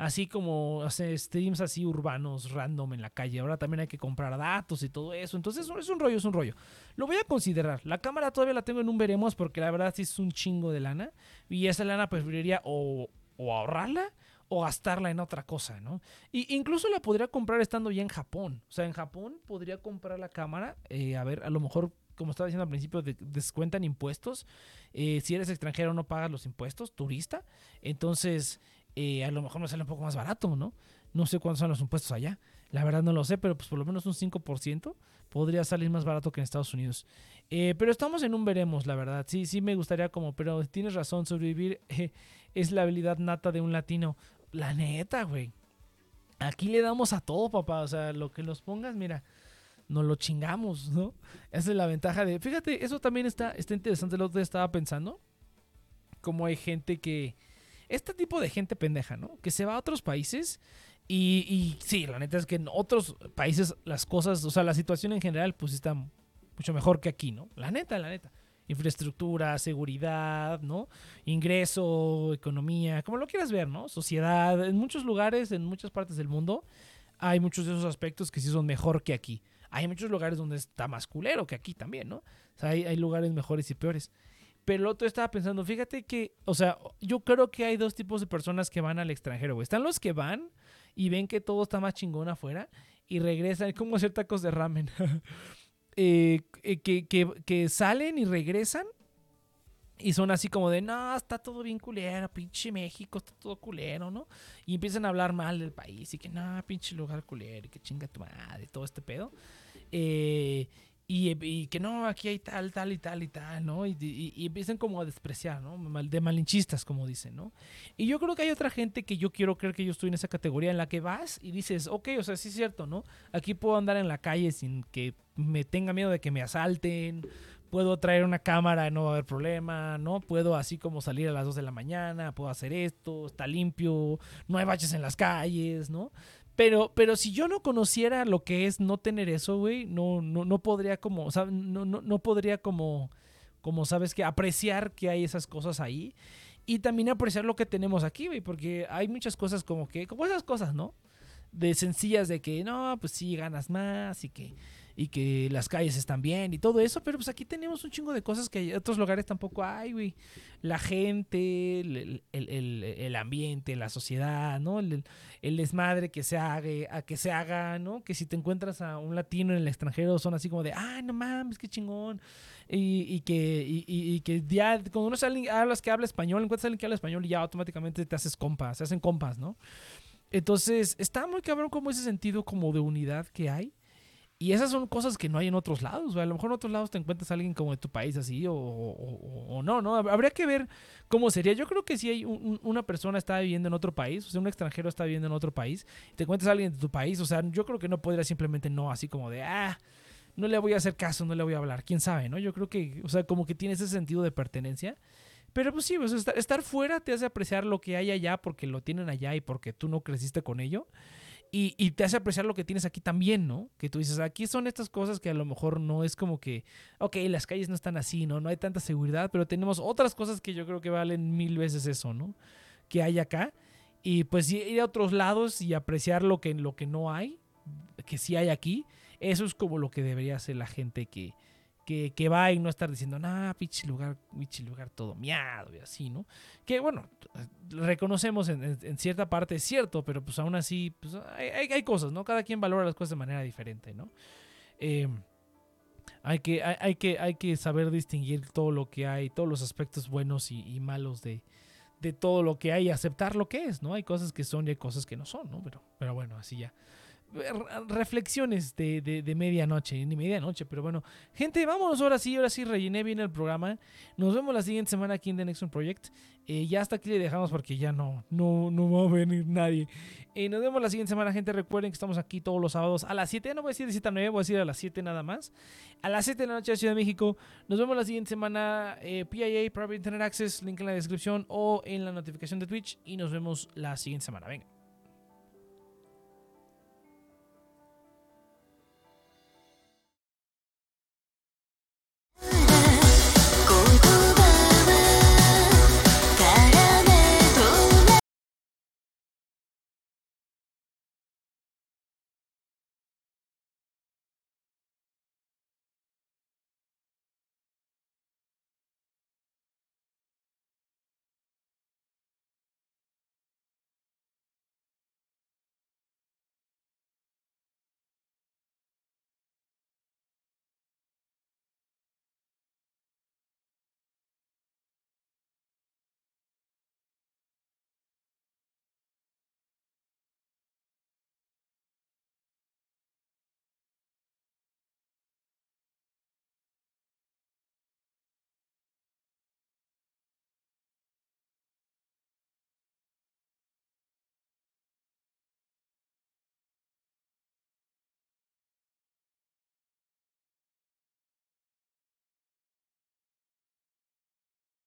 Así como hacer streams así urbanos, random en la calle. Ahora también hay que comprar datos y todo eso. Entonces es un rollo, es un rollo. Lo voy a considerar. La cámara todavía la tengo en un veremos porque la verdad sí es un chingo de lana. Y esa lana preferiría o, o ahorrarla o gastarla en otra cosa, ¿no? Y incluso la podría comprar estando ya en Japón. O sea, en Japón podría comprar la cámara, eh, a ver, a lo mejor como estaba diciendo al principio, descuentan impuestos. Eh, si eres extranjero no pagas los impuestos, turista. Entonces, eh, a lo mejor me sale un poco más barato, ¿no? No sé cuántos son los impuestos allá. La verdad no lo sé, pero pues por lo menos un 5% podría salir más barato que en Estados Unidos. Eh, pero estamos en un veremos, la verdad. Sí, sí me gustaría como, pero tienes razón, sobrevivir es la habilidad nata de un latino. La neta, güey. Aquí le damos a todo, papá. O sea, lo que nos pongas, mira, nos lo chingamos, ¿no? Esa es la ventaja de... Fíjate, eso también está, está interesante. Lo que estaba pensando. Como hay gente que... Este tipo de gente pendeja, ¿no? Que se va a otros países y, sí, la neta es que en otros países las cosas, o sea, la situación en general, pues está mucho mejor que aquí, ¿no? La neta, la neta. Infraestructura, seguridad, ¿no? Ingreso, economía, como lo quieras ver, ¿no? Sociedad. En muchos lugares, en muchas partes del mundo, hay muchos de esos aspectos que sí son mejor que aquí. Hay muchos lugares donde está más culero que aquí también, ¿no? O sea, hay lugares mejores y peores. Pero el otro estaba pensando, fíjate que, o sea, yo creo que hay dos tipos de personas que van al extranjero, güey. Están los que van y ven que todo está más chingón afuera y regresan, como hacer tacos de ramen. Eh, eh, que, que, salen y regresan y son así como de, no, está todo bien culero, pinche México, está todo culero, ¿no? Y empiezan a hablar mal del país y que, no, pinche lugar culero, y que chinga tu madre, todo este pedo. Eh, y, que no, aquí hay tal, tal y tal y tal, ¿no? Y, empiezan como a despreciar, ¿no? De malinchistas, como dicen, ¿no? Y yo creo que hay otra gente que yo quiero creer que yo estoy en esa categoría en la que vas y dices, ok, o sea, sí es cierto, ¿no? Aquí puedo andar en la calle sin que me tenga miedo de que me asalten, puedo traer una cámara, no va a haber problema, ¿no? Puedo así como salir a las 2 de la mañana, puedo hacer esto, está limpio, no hay baches en las calles, ¿no? Pero, pero si yo no conociera lo que es no tener eso, güey, no, no, no podría como, o sea, no, no, no podría como, como, sabes, que apreciar que hay esas cosas ahí. Y también apreciar lo que tenemos aquí, güey, porque hay muchas cosas como que, como esas cosas, ¿no? De sencillas de que, no, pues sí, ganas más y que y que las calles están bien y todo eso, pero pues aquí tenemos un chingo de cosas que en otros lugares tampoco hay, güey. La gente, el, el, el, ambiente, la sociedad, ¿no? El, desmadre que se haga, a que se haga, ¿no? Que si te encuentras a un latino en el extranjero son así como de, ah, no mames, qué chingón. Y, y que, y, y, que ya, cuando uno hablas que habla español, encuentras a alguien que habla español y ya automáticamente te haces compas, se hacen compas, ¿no? Entonces, está muy cabrón como ese sentido como de unidad que hay y esas son cosas que no hay en otros lados. A lo mejor en otros lados te encuentras a alguien como de tu país así o, o, no, ¿no? Habría que ver cómo sería. Yo creo que si hay una persona está viviendo en otro país, o sea, un extranjero está viviendo en otro país, y te encuentras a alguien de tu país, o sea, yo creo que no podría simplemente no, así como de, ah, no le voy a hacer caso, no le voy a hablar. ¿Quién sabe, no? Yo creo que, o sea, como que tiene ese sentido de pertenencia. Pero pues sí, pues, estar fuera te hace apreciar lo que hay allá porque lo tienen allá y porque tú no creciste con ello. Y, te hace apreciar lo que tienes aquí también, ¿no? Que tú dices, aquí son estas cosas que a lo mejor no es como que, ok, las calles no están así, ¿no? No hay tanta seguridad, pero tenemos otras cosas que yo creo que valen mil veces eso, ¿no? Que hay acá. Y pues ir a otros lados y apreciar lo que, lo que no hay, que sí hay aquí, eso es como lo que debería hacer la gente que, que, va y no estar diciendo, nah, pinche lugar, pinche lugar todo miado y así, ¿no? Que bueno, reconocemos en, cierta parte es cierto, pero pues aún así, pues hay, hay, cosas, ¿no? Cada quien valora las cosas de manera diferente, ¿no? Eh, hay que, hay, que, hay que saber distinguir todo lo que hay, todos los aspectos buenos y, malos de, de todo lo que hay y aceptar lo que es, ¿no? Hay cosas que son y hay cosas que no son, ¿no? Pero, pero bueno, así ya reflexiones de, de, medianoche, ni medianoche, pero bueno. Gente, vámonos ahora sí, ahora sí rellené bien el programa. Nos vemos la siguiente semana aquí en The Next Project. Eh, ya hasta aquí le dejamos porque ya no, no, no va a venir nadie. Eh, nos vemos la siguiente semana, gente. Recuerden que estamos aquí todos los sábados a las 7. No voy a decir de 7 a 9, voy a decir a las 7 nada más. A las 7 de la noche de Ciudad de México. Nos vemos la siguiente semana. Eh, PIA, Private Internet Access, link en la descripción o en la notificación de Twitch. Y nos vemos la siguiente semana. Venga.